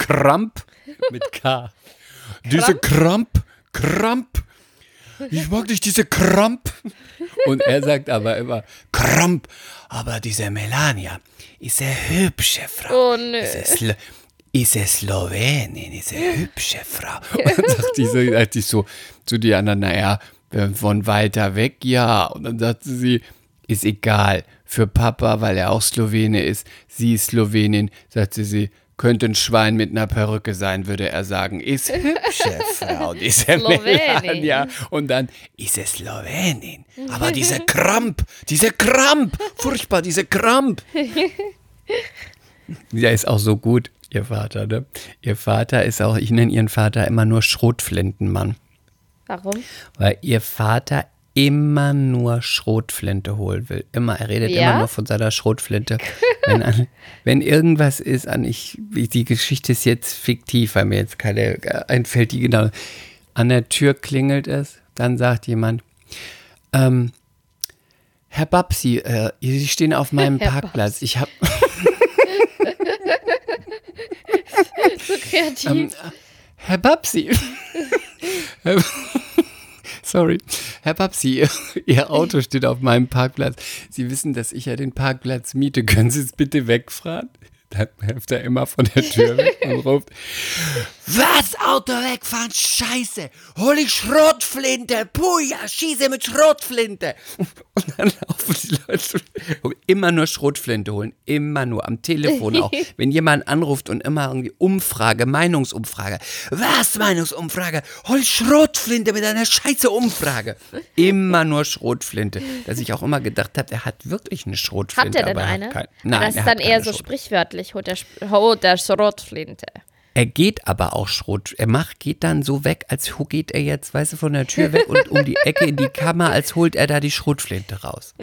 Kramp mit K. Diese Kramp, Kramp. Ich mag nicht diese Kramp. Und er sagt aber immer Kramp. Aber diese Melania ist eine hübsche Frau. Oh nö. Ist eine, ist eine Slowenin, ist eine hübsche Frau. [laughs] Und dann sagt die so, sagt die so zu die anderen, naja, Von weiter weg, ja. Und dann sagte sie, ist egal, für Papa, weil er auch Slowene ist, sie ist Slowenin, sagte sie, könnte ein Schwein mit einer Perücke sein, würde er sagen. Ist [laughs] hübsche Frau, diese. Melania. Und dann ist es Slowenin. Aber diese [laughs] Kramp, diese Kramp, furchtbar, diese Kramp. [laughs] Der ist auch so gut, ihr Vater, ne? Ihr Vater ist auch, ich nenne ihren Vater immer nur Schrotflintenmann. Warum? Weil ihr Vater immer nur Schrotflinte holen will. Immer. Er redet Ja? immer nur von seiner Schrotflinte. [laughs] wenn, an, wenn irgendwas ist an, ich, die Geschichte ist jetzt fiktiv, weil mir jetzt keine äh, einfällt, die genau. An der Tür klingelt es, dann sagt jemand, ähm, Herr Babsi, äh, Sie stehen auf meinem [laughs] Herr Parkplatz. Ich habe [laughs] So kreativ. Ähm, Herr Babsi. Sorry. Herr Babsi, [laughs] Ihr Auto steht auf meinem Parkplatz. Sie wissen, dass ich ja den Parkplatz miete. Können Sie es bitte wegfahren? Dann hilft er immer von der Tür weg und ruft, was, Auto wegfahren? Scheiße! Hol ich Schrotflinte! Puja, schieße mit Schrotflinte! Und dann laufen die Leute immer nur Schrotflinte holen. Immer nur. Am Telefon auch. [laughs] Wenn jemand anruft und immer irgendwie Umfrage, Meinungsumfrage. Was, Meinungsumfrage? Hol Schrotflinte mit einer scheiße Umfrage. Immer nur Schrotflinte. Dass ich auch immer gedacht habe, er hat wirklich eine Schrotflinte. Hat er denn eine? Hat kein, nein, das er ist dann eher so sprichwörtlich, holt der, Sp- holt der Schrotflinte. Er geht aber auch Schrot. Er macht, geht dann so weg, als geht er jetzt, weißt du, von der Tür weg und um die Ecke in die Kammer, als holt er da die Schrotflinte raus.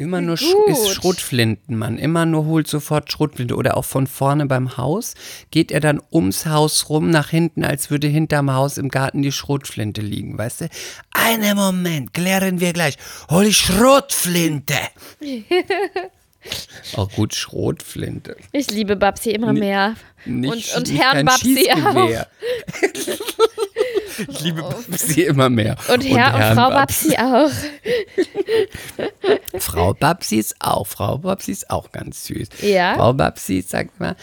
Immer nur Sch ist Schrotflintenmann. Immer nur holt sofort Schrotflinte. Oder auch von vorne beim Haus geht er dann ums Haus rum nach hinten, als würde hinterm Haus im Garten die Schrotflinte liegen, weißt du? Einen Moment, klären wir gleich. Hol ich Schrotflinte. [laughs] auch gut, Schrotflinte. Ich liebe Babsi immer mehr. Nicht, und und nicht Herrn Babsi auch. [laughs] Ich liebe Babsi immer mehr. Und Herr und, Herrn Frau Babsi auch. [laughs] Frau Babsi ist auch, Frau Babsi ist auch ganz süß. Ja. Frau Babsi sagt mal,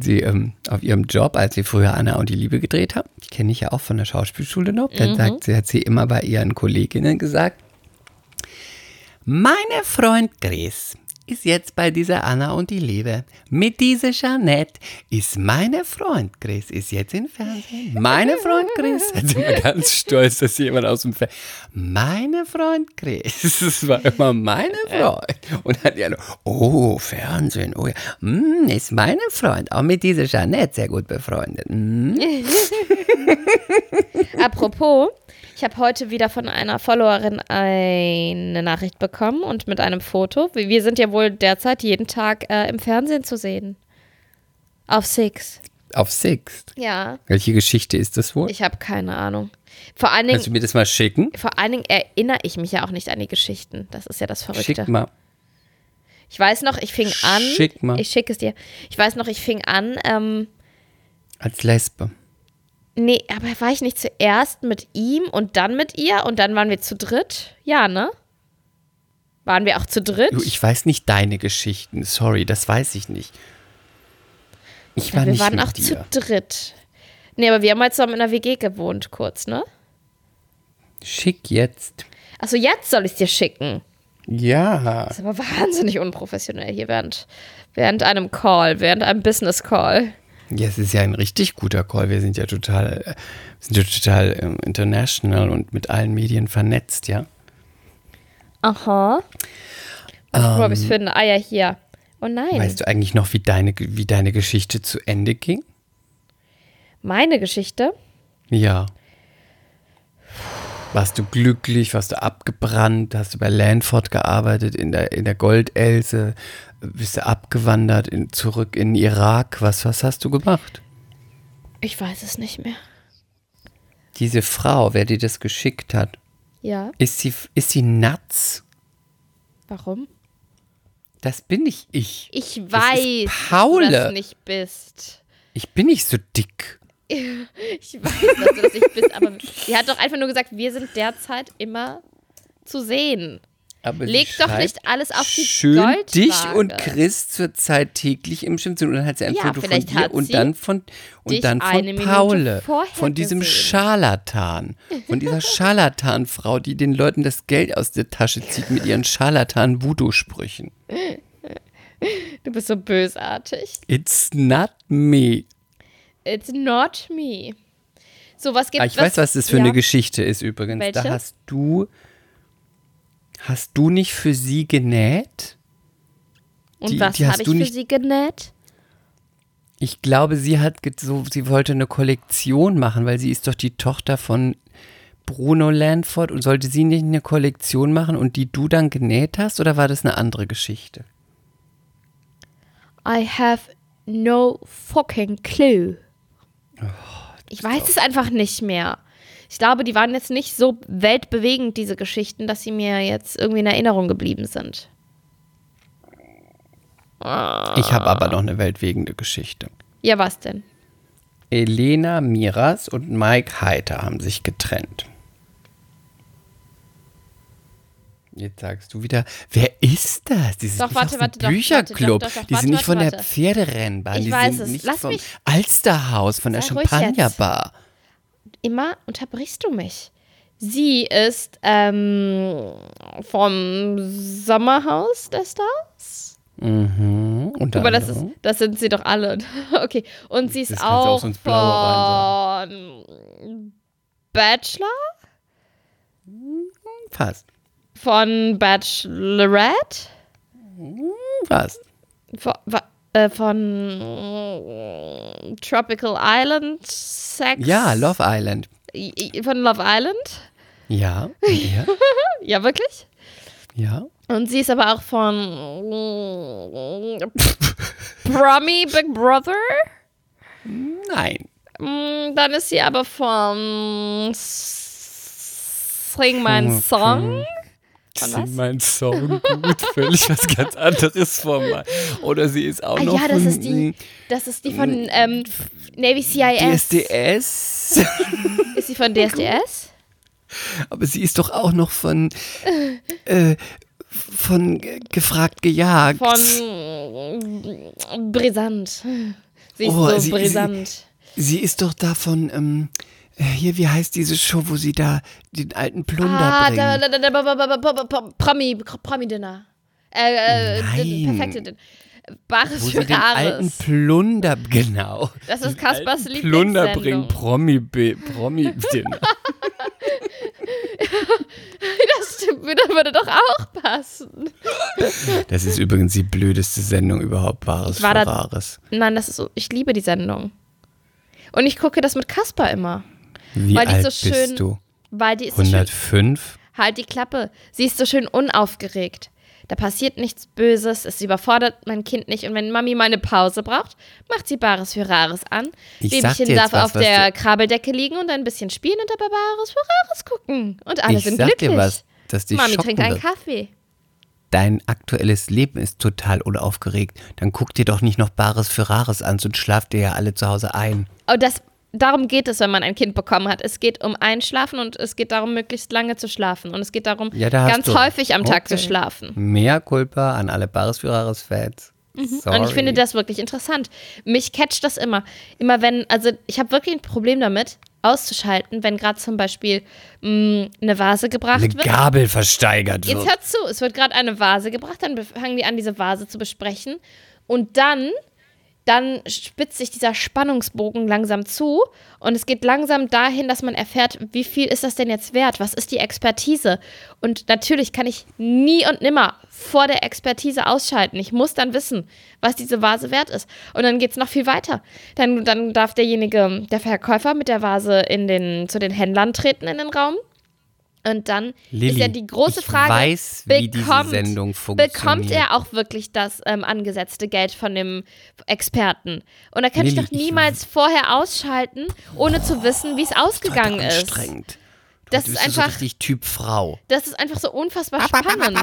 sie ähm, auf ihrem Job, als sie früher Anna und die Liebe gedreht haben, die kenne ich ja auch von der Schauspielschule noch, Mhm. dann sagt sie, hat sie immer bei ihren Kolleginnen gesagt, meine Freund Chris ist jetzt bei dieser Anna und die Liebe. Mit dieser Jeanette ist meine Freund Chris, ist jetzt im Fernsehen. Meine Freund Chris. Hat sie immer ganz stolz, dass sie jemand aus dem Fernsehen. Meine Freund Chris. [laughs] Das war immer meine Freund. Und hat ja noch, oh, Fernsehen, oh ja. Hm, ist meine Freund. Auch mit dieser Jeanette sehr gut befreundet. Hm. [laughs] Apropos, ich habe heute wieder von einer Followerin eine Nachricht bekommen und mit einem Foto. Wir sind ja wohl derzeit jeden Tag äh, im Fernsehen zu sehen. Auf Six. Auf Sixt. Ja, Welche Geschichte ist das wohl? ich habe keine Ahnung. Vor allen Kannst du Dingen, mir das mal schicken? vor allen Dingen erinnere ich mich ja auch nicht an die Geschichten. Das ist ja das Verrückte. Schick mal. Ich weiß noch, ich fing an. Schick mal. Ich schicke es dir. Ich weiß noch, ich fing an. Ähm, Als Lesbe. Nee, aber war ich nicht zuerst mit ihm und dann mit ihr und dann waren wir zu dritt? Ja, ne? Waren wir auch zu dritt? Du, ich weiß nicht deine Geschichten. Sorry, das weiß ich nicht. Ich war ja, wir nicht waren auch dir. zu dritt. Nee, aber wir haben halt zusammen in der WG gewohnt, kurz, ne? Schick jetzt. Achso, jetzt soll ich es dir schicken. Ja. Das ist aber wahnsinnig unprofessionell hier während, während einem Call, während einem Business Call. Ja, es ist ja ein richtig guter Call. Wir sind ja total, äh, sind ja total ähm, international und mit allen Medien vernetzt, ja. Aha. Mal, ob ich es finde. Ah ja, hier. Oh nein. Weißt du eigentlich noch, wie deine, wie deine Geschichte zu Ende ging? Meine Geschichte? Ja. Warst du glücklich? Warst du abgebrannt? Hast du bei Lanford gearbeitet, in der, in der Goldelse? Bist du abgewandert, in, zurück in Irak? Was, was hast du gemacht? Ich weiß es nicht mehr. Diese Frau, wer dir das geschickt hat, Ja, ist sie, ist sie nuts? warum? Das bin nicht ich. Ich Das weiß, dass Paule. du das nicht bist. Ich bin nicht so dick. [laughs] Ich weiß, dass du das nicht bist, aber sie hat doch einfach nur gesagt, wir sind derzeit immer zu sehen. Aber Leg doch nicht alles auf die Schön Goldwaage. dich und Chris zurzeit täglich im Schwimmsinn. Und dann hat sie ein Ja, Foto von dir und dann von, und dann von Paule. Von diesem gesehen. Scharlatan. Von dieser [laughs] Scharlatanfrau, die den Leuten das Geld aus der Tasche zieht mit ihren Scharlatan-Voodoo-Sprüchen. Du bist so bösartig. It's not me. It's not me. So, was gibt Ah, ich weiß, was das für ja. eine Geschichte ist übrigens. Da Welche? hast du. Hast du nicht für sie genäht? Und die- was habe ich für nicht- sie genäht? Ich glaube, sie hat so, sie wollte eine Kollektion machen, weil sie ist doch die Tochter von Bruno Lanford und sollte sie nicht eine Kollektion machen und die du dann genäht hast oder war das eine andere Geschichte? I have no fucking clue. Oh, ich weiß es einfach nicht mehr. Ich glaube, die waren jetzt nicht so weltbewegend, diese Geschichten, dass sie mir jetzt irgendwie in Erinnerung geblieben sind. Ich habe aber noch eine weltwegende Geschichte. Ja, was denn? Elena Miras und Mike Heiter haben sich getrennt. Jetzt sagst du wieder, wer ist das? Die sind Doch, warte, warte, doch, Bücherclub. doch, doch, die sind nicht von der. Pferderennbahn. Ich die weiß sind es. nicht Lass vom mich- Alsterhaus, von der Sei ruhig jetzt. Immer unterbrichst du mich. Sie ist ähm, vom Sommerhaus der Stars. Mhm. Unter Aber das, ist, das sind sie doch alle. [laughs] Okay. Und sie ist Das auch auch von Bachelor? Fast. Von Bachelorette? Fast. Von, wa- äh, von äh, Tropical Island Sex? Ja, Love Island. Von Love Island? Ja, ja, [laughs] Ja, wirklich? ja. Und sie ist aber auch von Promi Big Brother. Nein. Mm, Dann ist sie aber von Sing My. Song. Von was? ist mein Song gut, völlig was ganz anderes von mal. Oder sie ist auch Ah, noch ja, das von ist die, das ist die von ähm, Navy CIS. DSDS. Ist sie von DSDS? Aber sie ist doch auch noch von äh, von ge- gefragt gejagt. Von Brisant. Sie ist Oh, so sie- brisant. Sie ist doch da von ähm, äh, hier, wie heißt diese Show, wo sie da den alten Plunder ah, bringen? da, da, da, da, ba- ba- Promi, Promi-Dinner. Äh, äh, Nein. perfekte Dinner. Bares wo für sie den alten Rares. Plunder, genau. Das ist Kaspers alten Plunder bringen, Lieblingssendung. Promi, Promi [laughs] Dinner. Das stimmt, würde, würde doch auch passen. Das ist übrigens die blödeste Sendung überhaupt, Wahres war für da- Wahres. Nein, das ist so, ich liebe die Sendung. Und ich gucke das mit Kasper immer. Wie weil die alt so schön, bist du? Weil die ist so schön, 105? halt die Klappe. Sie ist so schön unaufgeregt. Da passiert nichts Böses, es überfordert mein Kind nicht. Und wenn Mami mal eine Pause braucht, macht sie Bares für Rares an. Ich Babychen darf was, auf was der Krabeldecke liegen und ein bisschen spielen und dabei Bares für Rares gucken. Und alle Ich sind sag glücklich. dir was, dass dich Mami trinkt einen. Kaffee. Dein aktuelles Leben ist total unaufgeregt. Dann guck dir doch nicht noch Bares für Rares an, sonst schlaft ihr ja alle zu Hause ein. Oh, das, darum geht es, wenn man ein Kind bekommen hat. Es geht um Einschlafen und es geht darum, möglichst lange zu schlafen. Und es geht darum, Ja, da ganz du- häufig am Tag zu Okay. schlafen. Mehr Culpa an alle Bares für Rares-Fans. Sorry. Mhm. Und ich finde das wirklich interessant. Mich catcht das immer. Immer wenn, also ich habe wirklich ein Problem damit, auszuschalten, wenn gerade zum Beispiel mh, eine Vase gebracht eine wird. Gabel versteigert Jetzt wird. hört zu, es wird gerade eine Vase gebracht, dann fangen die an, diese Vase zu besprechen. Und dann, dann spitzt sich dieser Spannungsbogen langsam zu und es geht langsam dahin, dass man erfährt, wie viel ist das denn jetzt wert? Was ist die Expertise? Und natürlich kann ich nie und nimmer vor der Expertise ausschalten. Ich muss dann wissen, was diese Vase wert ist. Und dann geht es noch viel weiter. Dann, dann darf derjenige, der Verkäufer mit der Vase in den, zu den Händlern treten in den Raum. Und dann Lilly, ist ja die große ich Frage, weiß, bekommt, Sendung funktioniert. bekommt er auch wirklich das ähm, angesetzte Geld von dem Experten? Und da kann ich Lilly, doch niemals vorher ausschalten, ohne zu wissen, wie es ausgegangen ist. Anstrengend. Das Du ist bist so einfach, richtig Typ Frau. das ist einfach so unfassbar spannend.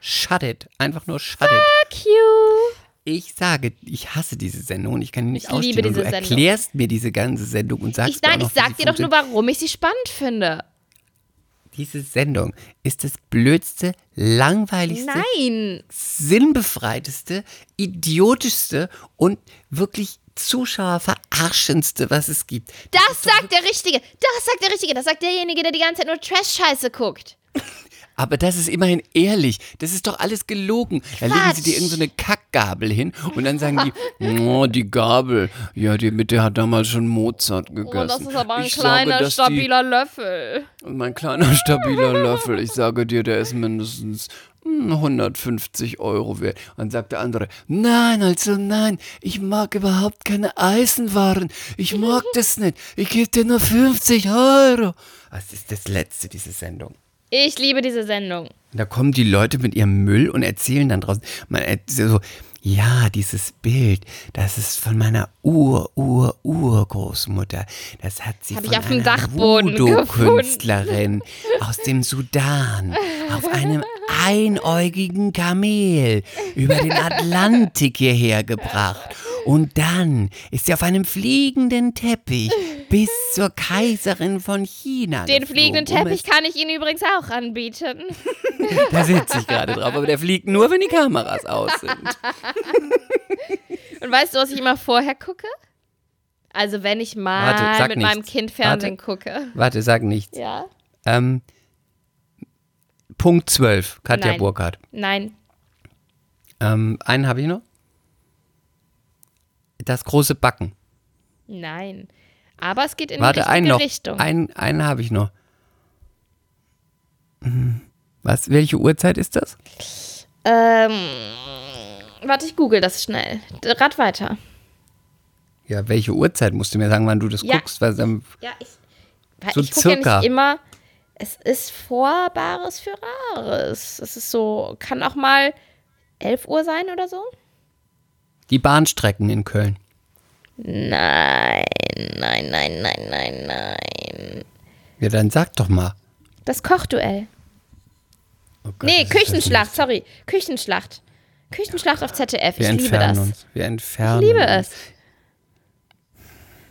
Shut it. Einfach nur shut it. Fuck you. Ich sage, ich hasse diese Sendung und ich kann nicht Ich liebe ausstehen. Du diese Sendung. erklärst mir diese ganze Sendung und sagst Ich, nein, mir ich auch noch, sag wie dir doch nur, warum ich sie spannend finde. diese Sendung ist das blödste, langweiligste, Nein. sinnbefreiteste, idiotischste und wirklich Zuschauerverarschendste, was es gibt. Das sagt der Richtige. Das sagt der Richtige. Das sagt derjenige, der die ganze Zeit nur Trash-Scheiße guckt. [laughs] Aber das ist immerhin ehrlich. Das ist doch alles gelogen. Da legen sie Quatsch. dir irgendeine so Kackgabel hin und dann sagen die, [laughs] oh, die Gabel, ja, die, mit der hat damals schon Mozart gegessen. Oh, das ist aber ein Ich kleiner, sage, dass die- stabiler Löffel. Und mein kleiner stabiler Löffel, ich sage dir, der ist mindestens hm, 150 Euro wert. Und dann sagt der andere, nein, also nein, ich mag überhaupt keine Eisenwaren. Ich mag [laughs] das nicht. Ich gebe dir nur 50 Euro. Das ist das Letzte, diese Sendung. Ich liebe diese Sendung. Da kommen die Leute mit ihrem Müll und erzählen dann draußen, man erzählt so, ja, dieses Bild, das ist von meiner Ur, Ur, Urgroßmutter. Das hat sie Hab ich von auf dem einer Dachboden Voodoo-Künstlerin aus dem Sudan [laughs] auf einem einäugigen Kamel über den Atlantik hierher gebracht. Und dann ist sie auf einem fliegenden Teppich bis zur Kaiserin von China. Den geflogen, fliegenden um Teppich kann ich Ihnen übrigens auch anbieten. [laughs] da sitze ich gerade drauf, aber der fliegt nur, wenn die Kameras aus sind. Und weißt du, was ich immer vorher gucke? Also wenn ich mal Warte, mit nichts. meinem Kind Fernsehen gucke. Warte, sag nichts. Ja? Ähm, Punkt 12, Katja Nein. Burkhardt. Nein. Ähm, einen habe ich noch. Das große Backen. Nein. Aber es geht in Warte, die einen richtige noch. Richtung. Einen, einen habe ich noch. Hm, Was, welche Uhrzeit ist das? ähm, warte, ich google das schnell. Rat weiter. Ja, welche Uhrzeit musst du mir sagen, wann du das Ja. guckst? Weil dann, Ja, ich, weil So ich gucke ja nicht immer. Es ist vor Bares für Rares. Es ist so, kann auch mal 11 Uhr sein oder so. die Bahnstrecken in Köln. Nein, nein, nein, nein, nein, nein. Ja, dann sag doch mal. Das Kochduell. Oh Gott, Nee, Küchenschlacht, sorry. Küchenschlacht. Küchenschlacht auf ZDF. Wir Ich liebe das. uns. Wir entfernen Ich liebe es.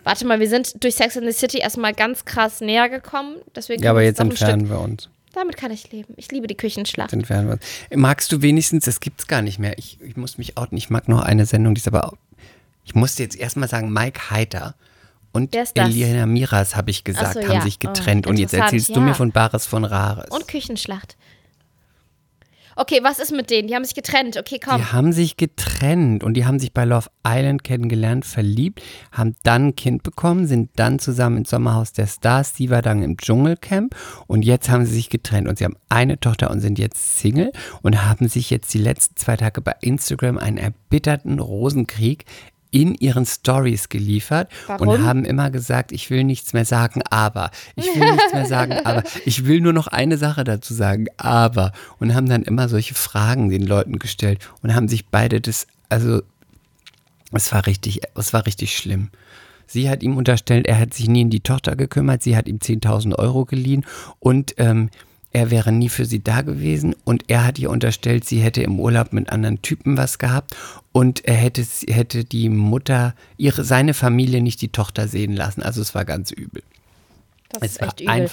Warte mal, wir sind durch Sex in the City erstmal ganz krass näher gekommen. Deswegen Ja, aber jetzt entfernen wir uns. Damit kann ich leben. Ich liebe die Küchenschlacht. entfernen wir uns. Magst du wenigstens, das gibt's gar nicht mehr. Ich, ich muss mich outen. Ich mag noch eine Sendung, die ist aber. Ich musste jetzt erstmal sagen, Mike Heiter und? Elena Miras, habe ich gesagt, so, haben ja. sich Oh, getrennt. und jetzt erzählst du ja. mir von Bares von Rares. Und Küchenschlacht. Okay, was ist mit denen? Die haben sich getrennt. Okay, komm. Die haben sich getrennt und die haben sich bei Love Island kennengelernt, verliebt, haben dann ein Kind bekommen, sind dann zusammen ins Sommerhaus der Stars. Sie war dann im Dschungelcamp und jetzt haben sie sich getrennt und sie haben eine Tochter und sind jetzt Single und haben sich jetzt die letzten zwei Tage bei Instagram einen erbitterten Rosenkrieg in ihren Stories geliefert Warum? und haben immer gesagt, ich will nichts mehr sagen, aber ich will nichts mehr sagen, [laughs] aber ich will nur noch eine Sache dazu sagen, aber und haben dann immer solche Fragen den Leuten gestellt und haben sich beide das, also es war richtig, es war richtig schlimm. Sie hat ihm unterstellt, er hat sich nie um die Tochter gekümmert, sie hat ihm 10.000 Euro geliehen und ähm, er wäre nie für sie da gewesen und er hat ihr unterstellt, sie hätte im Urlaub mit anderen Typen was gehabt und er hätte, hätte die Mutter, ihre, seine Familie nicht die Tochter sehen lassen. Also es war ganz übel. Das Es ist war echt übel.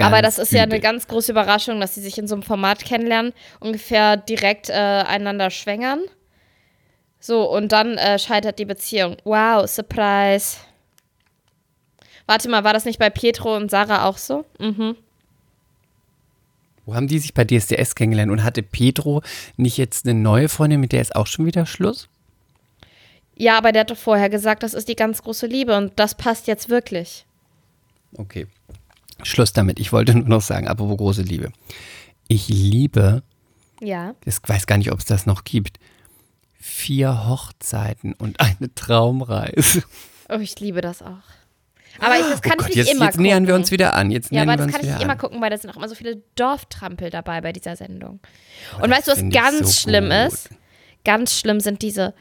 Aber das ist ja eine übel. ganz große Überraschung, dass sie sich in so einem Format kennenlernen, ungefähr direkt äh, einander schwängern. So, und dann äh, scheitert die Beziehung. Wow, Surprise. Warte mal, war das nicht bei Pietro und Sarah auch so? Mhm. Wo haben die sich bei DSDS kennengelernt und hatte Pedro nicht jetzt eine neue Freundin, mit der ist auch schon wieder Schluss? Ja, aber der hat doch vorher gesagt, das ist die ganz große Liebe und das passt jetzt wirklich. Okay. Schluss damit. Ich wollte [laughs] nur noch sagen, apropos große Liebe. Ich liebe, Ja. ich weiß gar nicht, ob es das noch gibt, vier Hochzeiten und eine Traumreise. Oh, ich liebe das auch. Aber ich, das kann oh Gott, ich nicht jetzt, immer jetzt nähern wir gucken. uns wieder an. Jetzt Ja, aber das kann ich nicht immer an. gucken, weil da sind auch immer so viele Dorftrampel dabei bei dieser Sendung. Und weißt du, was ganz so schlimm gut. ist? Ganz schlimm sind diese,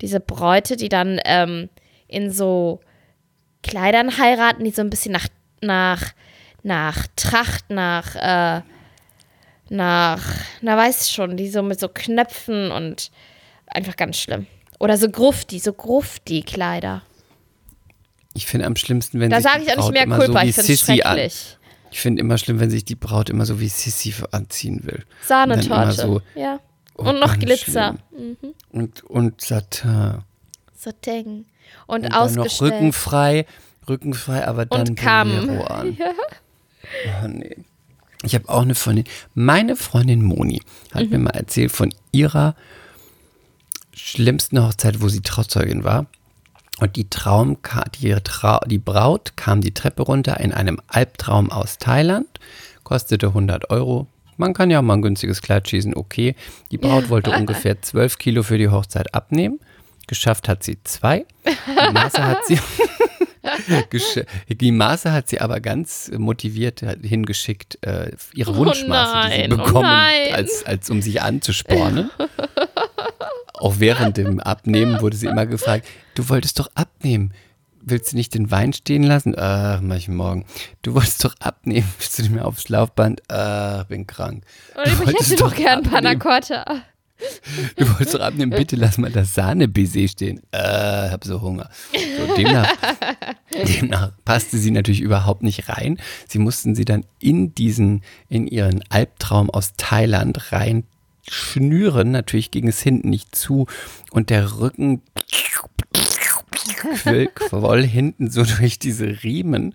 diese Bräute, die dann ähm, in so Kleidern heiraten, die so ein bisschen nach, nach, nach Tracht, nach, äh, nach, na weiß schon, die so mit so Knöpfen und einfach ganz schlimm. Oder so Grufti, so Grufti-Kleider. Ich finde am schlimmsten, wenn Da sich sage ich auch nicht mehr immer Culpa, so wie ich finde es Sissy an, schrecklich. Ich finde immer schlimm, wenn sich die Braut immer so wie Sissy anziehen will. Sahnetorte. So, ja. oh, Und noch Glitzer. schlimm. Und, und Satin. Satin. Und, Und dann noch rückenfrei, rückenfrei, aber dann Und Kamm. An. [laughs] Oh, nee. Ich habe auch eine Freundin, meine Freundin Moni hat Mhm. mir mal erzählt von ihrer schlimmsten Hochzeit, wo sie Trauzeugin war. Und die, Traum, die, Trau, die Braut kam die Treppe runter in einem Albtraum aus Thailand, kostete 100 Euro. Man kann ja auch mal ein günstiges Kleid schießen, okay. Die Braut wollte ungefähr 12 Kilo für die Hochzeit abnehmen. Geschafft hat sie zwei. Die Maße hat sie, [laughs] die Maße hat sie aber ganz motiviert hingeschickt, äh, ihre Oh Wunschmaße, die sie nein, oh bekommen, nein. als, als um sich anzuspornen. [laughs] Auch während dem Abnehmen wurde sie immer gefragt, du wolltest doch abnehmen. Willst du nicht den Wein stehen lassen? Ach, mach ich morgen. Du wolltest doch abnehmen. [laughs] Willst du nicht mehr aufs Laufband? Ach, bin krank. Und ich wolltest hätte doch gern Panna abnehmen. Cotta. [laughs] Du wolltest doch abnehmen, bitte lass mal das Sahne-Baiser stehen. Äh, hab so Hunger. So, demnach, [laughs] demnach passte sie natürlich überhaupt nicht rein. Sie mussten sie dann in diesen, in ihren Albtraum aus Thailand rein schnüren. Natürlich ging es hinten nicht zu und der Rücken quoll, quoll hinten so [laughs] durch diese Riemen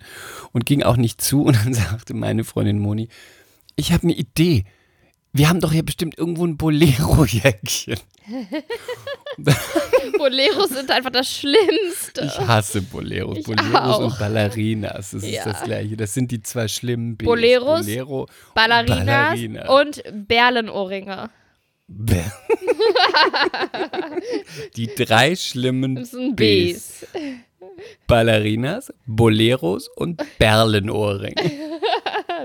und ging auch nicht zu. Und dann sagte meine Freundin Moni, ich habe eine Idee. Wir haben doch hier bestimmt irgendwo ein Bolero-Jäckchen. [laughs] Boleros sind einfach das Schlimmste. Ich hasse Boleros. Ich Boleros auch. und Ballerinas. Das Ja. ist das Gleiche. Das sind die zwei schlimmen Bs. Boleros, Bolero, Ballerinas Ballerina. und Berlenohrringe. [laughs] Die drei schlimmen Bs. Ballerinas, Boleros und [laughs] Berlenohrringe.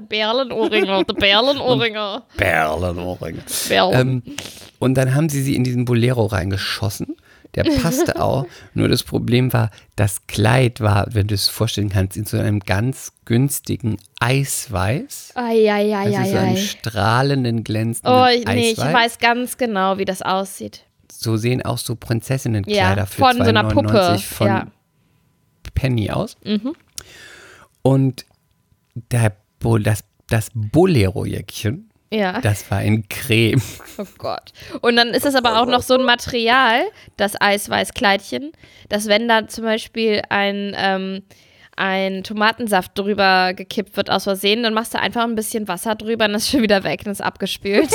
Berlenohrringe, die Berlenohrringe. Berlenohrringe. Berlen. Ähm, und dann haben sie sie in diesen Bolero reingeschossen. Der passte [laughs] auch. Nur das Problem war, das Kleid war, wenn du es vorstellen kannst, in so einem ganz günstigen Eisweiß. Also so einem Eieieiei. strahlenden, glänzenden Oh, ich, nee, ich weiß ganz genau, wie das aussieht. So sehen auch so Prinzessinnenkleider Ja, für von so einer Puppe. 2,99 von Ja. Mhm. Penny aus. Und der das, das Bolero-Jäckchen, Ja. das war in Creme. Oh Gott. Und dann ist es aber auch noch so ein Material, das Eisweißkleidchen, dass wenn da zum Beispiel ein, ähm, ein Tomatensaft drüber gekippt wird aus Versehen, dann machst du einfach ein bisschen Wasser drüber und ist schon wieder weg und ist abgespült.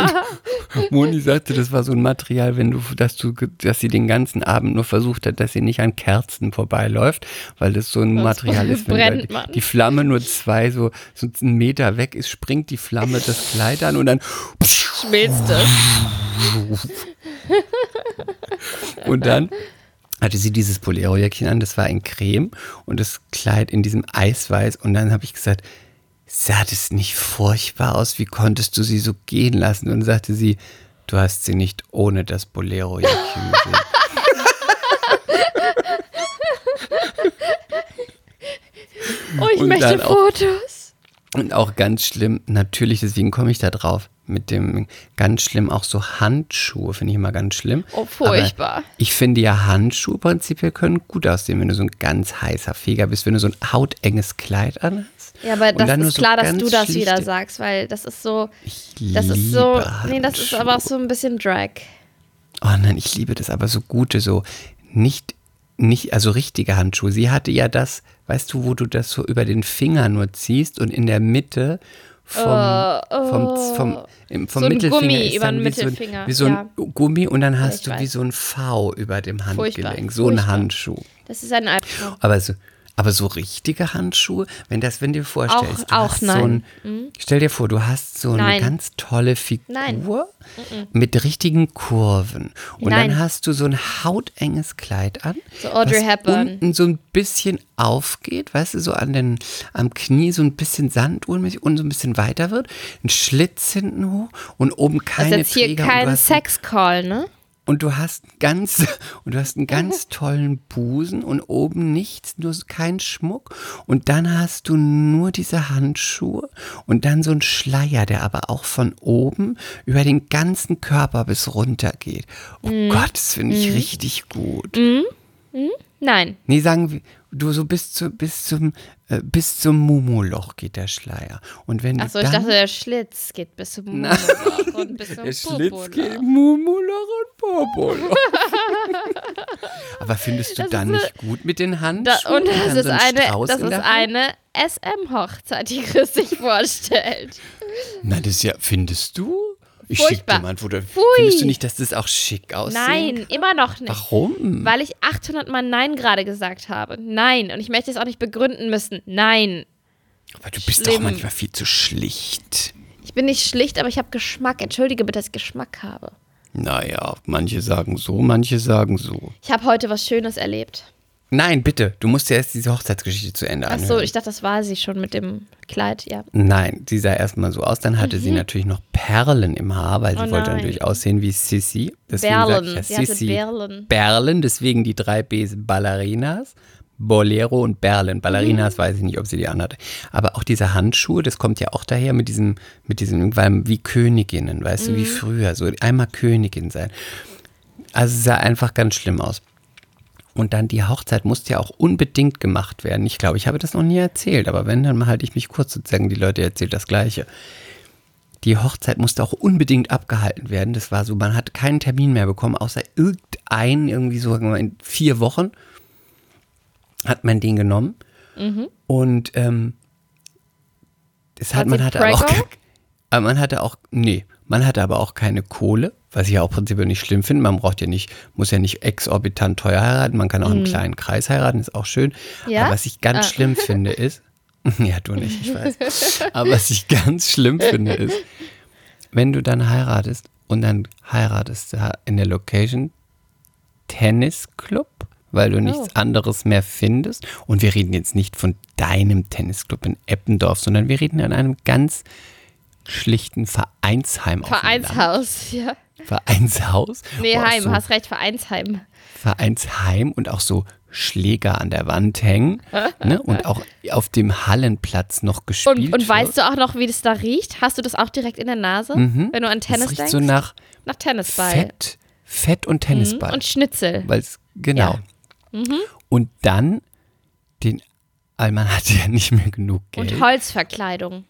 [laughs] Moni sagte, das war so ein Material, wenn du, dass du, dass sie den ganzen Abend nur versucht hat, dass sie nicht an Kerzen vorbeiläuft, weil das so ein Material ist, wenn die, die Flamme nur zwei, so, so einen Meter weg ist, springt die Flamme das Kleid an und dann Schmilzt es. [laughs] und dann hatte sie dieses Bolero-Jäckchen an, das war in Creme und das Kleid in diesem Eisweiß und dann habe ich gesagt, sah das nicht furchtbar aus, wie konntest du sie so gehen lassen? Und sagte sie, du hast sie nicht ohne das Bolero-Jäckchen gesehen. [laughs] Oh, ich Und möchte dann auch- Fotos. Und auch ganz schlimm, natürlich, deswegen komme ich da drauf, mit dem ganz schlimm auch so Handschuhe, finde ich immer ganz schlimm. Oh, furchtbar. Aber ich finde ja Handschuhe prinzipiell können gut aussehen, wenn du so ein ganz heißer Feger bist, wenn du so ein hautenges Kleid anhast. Ja, aber das ist so klar, dass du das schlichte- wieder sagst, weil das ist so, Ich das ist so, liebe nee, das ist aber auch so ein bisschen Drag. Oh nein, ich liebe das, aber so gute, so nicht, nicht, also richtige Handschuhe. Sie hatte ja das, weißt du, wo du das so über den Finger nur ziehst und in der Mitte vom, vom, vom, im, vom So Mittelfinger Gummi ist über dann wie so, ein, Mittelfinger, wie so ein Gummi und dann hast ich du wie so ein V über dem Furchtbar, Handgelenk, so ein furchtbar. Handschuh. Das ist ein Albtraum. Aber so, aber so richtige Handschuhe, wenn das, wenn du dir vorstellst, du auch hast so nein. ein, stell dir vor, du hast so eine Nein. ganz tolle Figur Nein. mit richtigen Kurven und Nein. dann hast du so ein hautenges Kleid an, So Audrey was Hepburn. unten so ein bisschen aufgeht, weißt du, so an den, am Knie so ein bisschen sanduhrmäßig und so ein bisschen weiter wird, ein Schlitz hinten hoch und oben Das keine ist jetzt hier Träger kein Sexcall, ne? Und du hast ganz [laughs] und du hast einen ganz tollen Busen und oben nichts, nur kein Schmuck. Und dann hast du nur diese Handschuhe und dann so ein Schleier, der aber auch von oben über den ganzen Körper bis runter geht. Oh Gott, das finde ich richtig gut. Nein. Nee, sagen wir, du so bis, zu, bis zum, äh, bis zum Mumoloch geht der Schleier. Und wenn Achso, ich dachte, der Schlitz geht bis zum Mumoloch und bis [laughs] zum der Schlitz Popoloch. geht Mumoloch und Popoloch. [laughs] Aber findest du Das dann ist nicht gut mit den Da, Handschuhen? und das ist so eine, Strauß das ist eine SM-Hochzeit, die Chris sich vorstellt. Na, das ist ja, findest du? Ich Furchtbar. schick dir mal ein Foto. Pfui. Findest du nicht, dass das auch schick aussieht? Nein, immer noch nicht. Warum? Weil ich 800 Mal Nein gerade gesagt habe. Nein. Und ich möchte es auch nicht begründen müssen. Nein. Aber du bist doch manchmal viel zu schlicht. Ich bin nicht schlicht, aber ich habe Geschmack. Entschuldige bitte, dass ich Geschmack habe. Naja, manche sagen so, manche sagen so. Ich habe heute was Schönes erlebt. Nein, bitte, du musst dir erst diese Hochzeitsgeschichte zu Ende anhören. Achso, ich dachte, das war sie schon mit dem Kleid. Ja. Nein, sie sah erstmal so aus. Dann hatte sie natürlich noch Perlen im Haar, weil sie Mhm. Oh wollte natürlich aussehen wie Sissy. Deswegen Berlen. ja hatte Sissy. Berlen. Berlen, deswegen die drei Bs Ballerinas. Bolero und Berlen. Ballerinas Mhm. weiß ich nicht, ob sie die anhatte. Aber auch diese Handschuhe, das kommt ja auch daher mit diesem, mit diesem, weil wie Königinnen, weißt du, Mhm. wie früher, so einmal Königin sein. Also es sah einfach ganz schlimm aus. Und dann die Hochzeit musste ja auch unbedingt gemacht werden. Ich glaube, ich habe das noch nie erzählt, aber wenn, dann halte ich mich kurz sozusagen, die Leute erzählt das Gleiche. Die Hochzeit musste auch unbedingt abgehalten werden. Das war so, man hat keinen Termin mehr bekommen, außer irgendeinen, irgendwie so in vier Wochen hat man den genommen. Und ähm, das War hat, man hatte aber auch, aber man hatte auch, nee, man hatte aber auch keine Kohle, was ich ja auch prinzipiell nicht schlimm finde. Man braucht ja nicht, muss ja nicht exorbitant teuer heiraten, man kann auch im kleinen Kreis heiraten, ist auch schön. Mhm. Ja? Aber was ich ganz Ah. schlimm finde ist, [laughs] ja, du nicht, ich weiß. Aber was ich ganz schlimm finde ist, wenn du dann heiratest und dann heiratest du in der Location Tennisclub, weil du nichts anderes mehr findest. Und wir reden jetzt nicht von deinem Tennisclub in Eppendorf, sondern wir reden an einem ganz schlichten Vereinsheim. auf dem Land. Vereinshaus, ja. Vereinshaus. Nee, wo auch Heim, so hast recht, Vereinsheim. Vereinsheim und auch so Schläger an der Wand hängen ne? und auch auf dem Hallenplatz noch gespielt Und, und weißt du auch noch, wie das da riecht? Hast du das auch direkt in der Nase, wenn du an das Tennis riecht denkst? so nach nach Tennisball. Fett, Fett und Tennisball. Mhm. Und Schnitzel. Weil's, genau. Und dann den, weil man hatte [laughs] ja nicht mehr genug Geld. Und Holzverkleidung.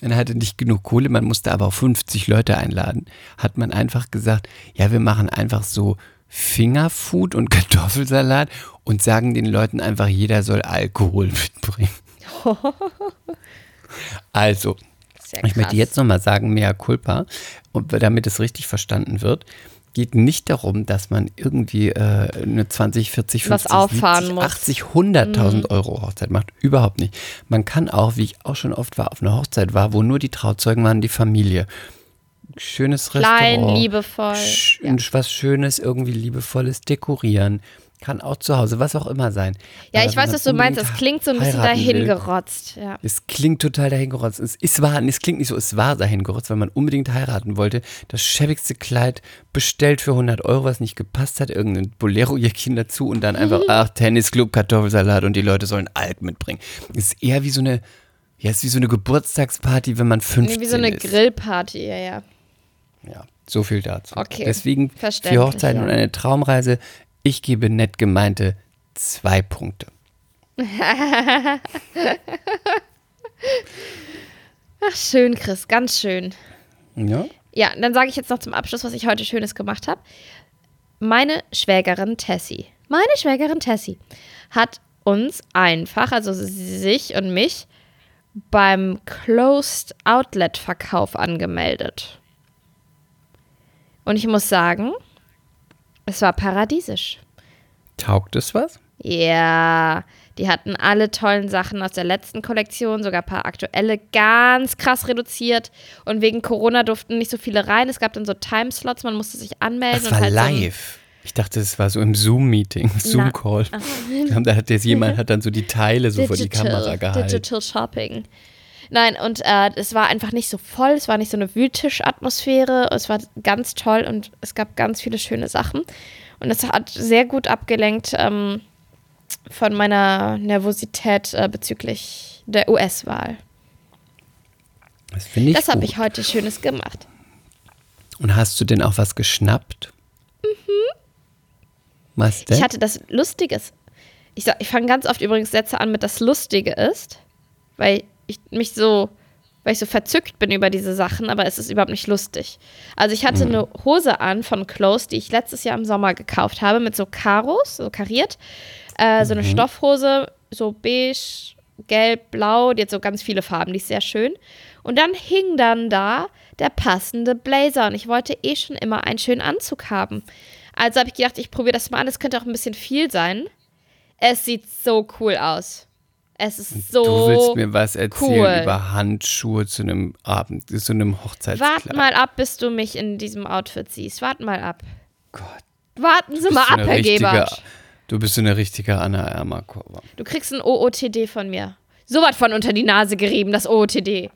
Man hatte nicht genug Kohle, man musste aber auch 50 Leute einladen. Hat man einfach gesagt, ja, wir machen einfach so Fingerfood und [laughs] Kartoffelsalat und sagen den Leuten einfach, jeder soll Alkohol [laughs] mitbringen. [laughs] Also, ich möchte jetzt nochmal sagen, mea culpa, damit es richtig verstanden wird, geht nicht darum, dass man irgendwie äh, eine 20, 40, 50, Was auffahren 70, muss. 80, 100.000 Euro Hochzeit macht. Überhaupt nicht. Man kann auch, wie ich auch schon oft war, auf einer Hochzeit war, wo nur die Trauzeugen waren, die Familie. Schönes Klein, Restaurant. liebevoll. Sch Ja. Was Schönes, irgendwie liebevolles dekorieren. Kann auch zu Hause, was auch immer sein. Ja, Aber ich weiß, was du meinst. Das unbedingt klingt so ein bisschen dahingerotzt. Ja. es klingt total dahingerotzt. Es, es, war, es klingt nicht so, es war dahingerotzt, weil man unbedingt heiraten wollte. Das schäbigste Kleid bestellt für 100 Euro, was nicht gepasst hat, irgendein Bolero-Jäckchen dazu und dann einfach, [laughs] ach, Tennisclub, Kartoffelsalat und die Leute sollen Alk mitbringen. Es ist eher wie so eine, ja, es ist wie so eine Geburtstagsparty, wenn man 15 Nee, wie so eine ist. Grillparty, ja, ja. Ja, so viel dazu. Okay, Deswegen für Hochzeiten ja. und eine Traumreise, ich gebe nett gemeinte zwei Punkte. [laughs] Ach, schön, Chris, ganz schön. Ja? Ja, dann sage ich jetzt noch zum Abschluss, was ich heute Schönes gemacht habe. Meine Schwägerin Tessie, meine Schwägerin Tessie hat uns einfach, also sich und mich, beim Closed Outlet Verkauf angemeldet. Und ich muss sagen, es war paradiesisch. Taugt es was? Ja, die hatten alle tollen Sachen aus der letzten Kollektion, sogar ein paar aktuelle, ganz krass reduziert. Und wegen Corona durften nicht so viele rein. Es gab dann so Timeslots, man musste sich anmelden. Das war halt live. Ich dachte, es war so im Zoom-Meeting, Zoom-Call. Da hat jetzt jemand hat dann so die Teile so vor die Kamera gehalten. Digital Shopping. Nein, und äh, es war einfach nicht so voll, es war nicht so eine Wühltischatmosphäre, es war ganz toll und es gab ganz viele schöne Sachen. Und es hat sehr gut abgelenkt ähm, von meiner Nervosität äh, bezüglich der US-Wahl. Das finde ich Das habe ich heute Schönes gemacht. Und hast du denn auch was geschnappt? Mhm. Was denn? Ich hatte das Lustiges. Ich, sag- ich fange ganz oft übrigens Sätze an mit das Lustige ist, weil ich mich so, weil ich so verzückt bin über diese Sachen, aber es ist überhaupt nicht lustig. Also ich hatte eine Hose an von Close, die ich letztes Jahr im Sommer gekauft habe, mit so Karos, so kariert. Äh, so eine Stoffhose, so beige, gelb, blau, die hat so ganz viele Farben, die ist sehr schön. Und dann hing dann da der passende Blazer und ich wollte eh schon immer einen schönen Anzug haben. Also habe ich gedacht, ich probiere das mal an. Es könnte auch ein bisschen viel sein. Es sieht so cool aus. Es ist so. du willst mir was erzählen cool. über Handschuhe zu einem Abend, zu einem Hochzeitskleid. Wart mal ab, bis du mich in diesem Outfit siehst. Warten mal ab. Gott, Warten Sie mal ab, Herr richtige- Gebert. Du bist so eine richtige Anna Ermakova. Du kriegst ein OOTD von mir. So was von unter die Nase gerieben, das OOTD.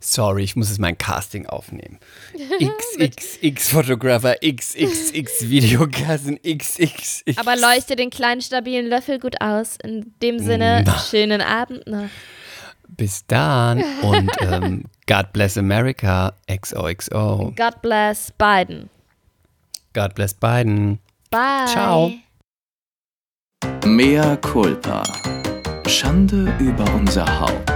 Sorry, ich muss jetzt mein Casting aufnehmen. [laughs] XXX Photographer, XXX Videokassen, XXX. Aber leuchte den kleinen stabilen Löffel gut aus. In dem Sinne, Na. schönen Abend noch. Bis dann und ähm, [laughs] God bless America, XOXO. God bless Biden. God bless Biden. Bye. Ciao. Mea culpa. Schande über unser Haupt.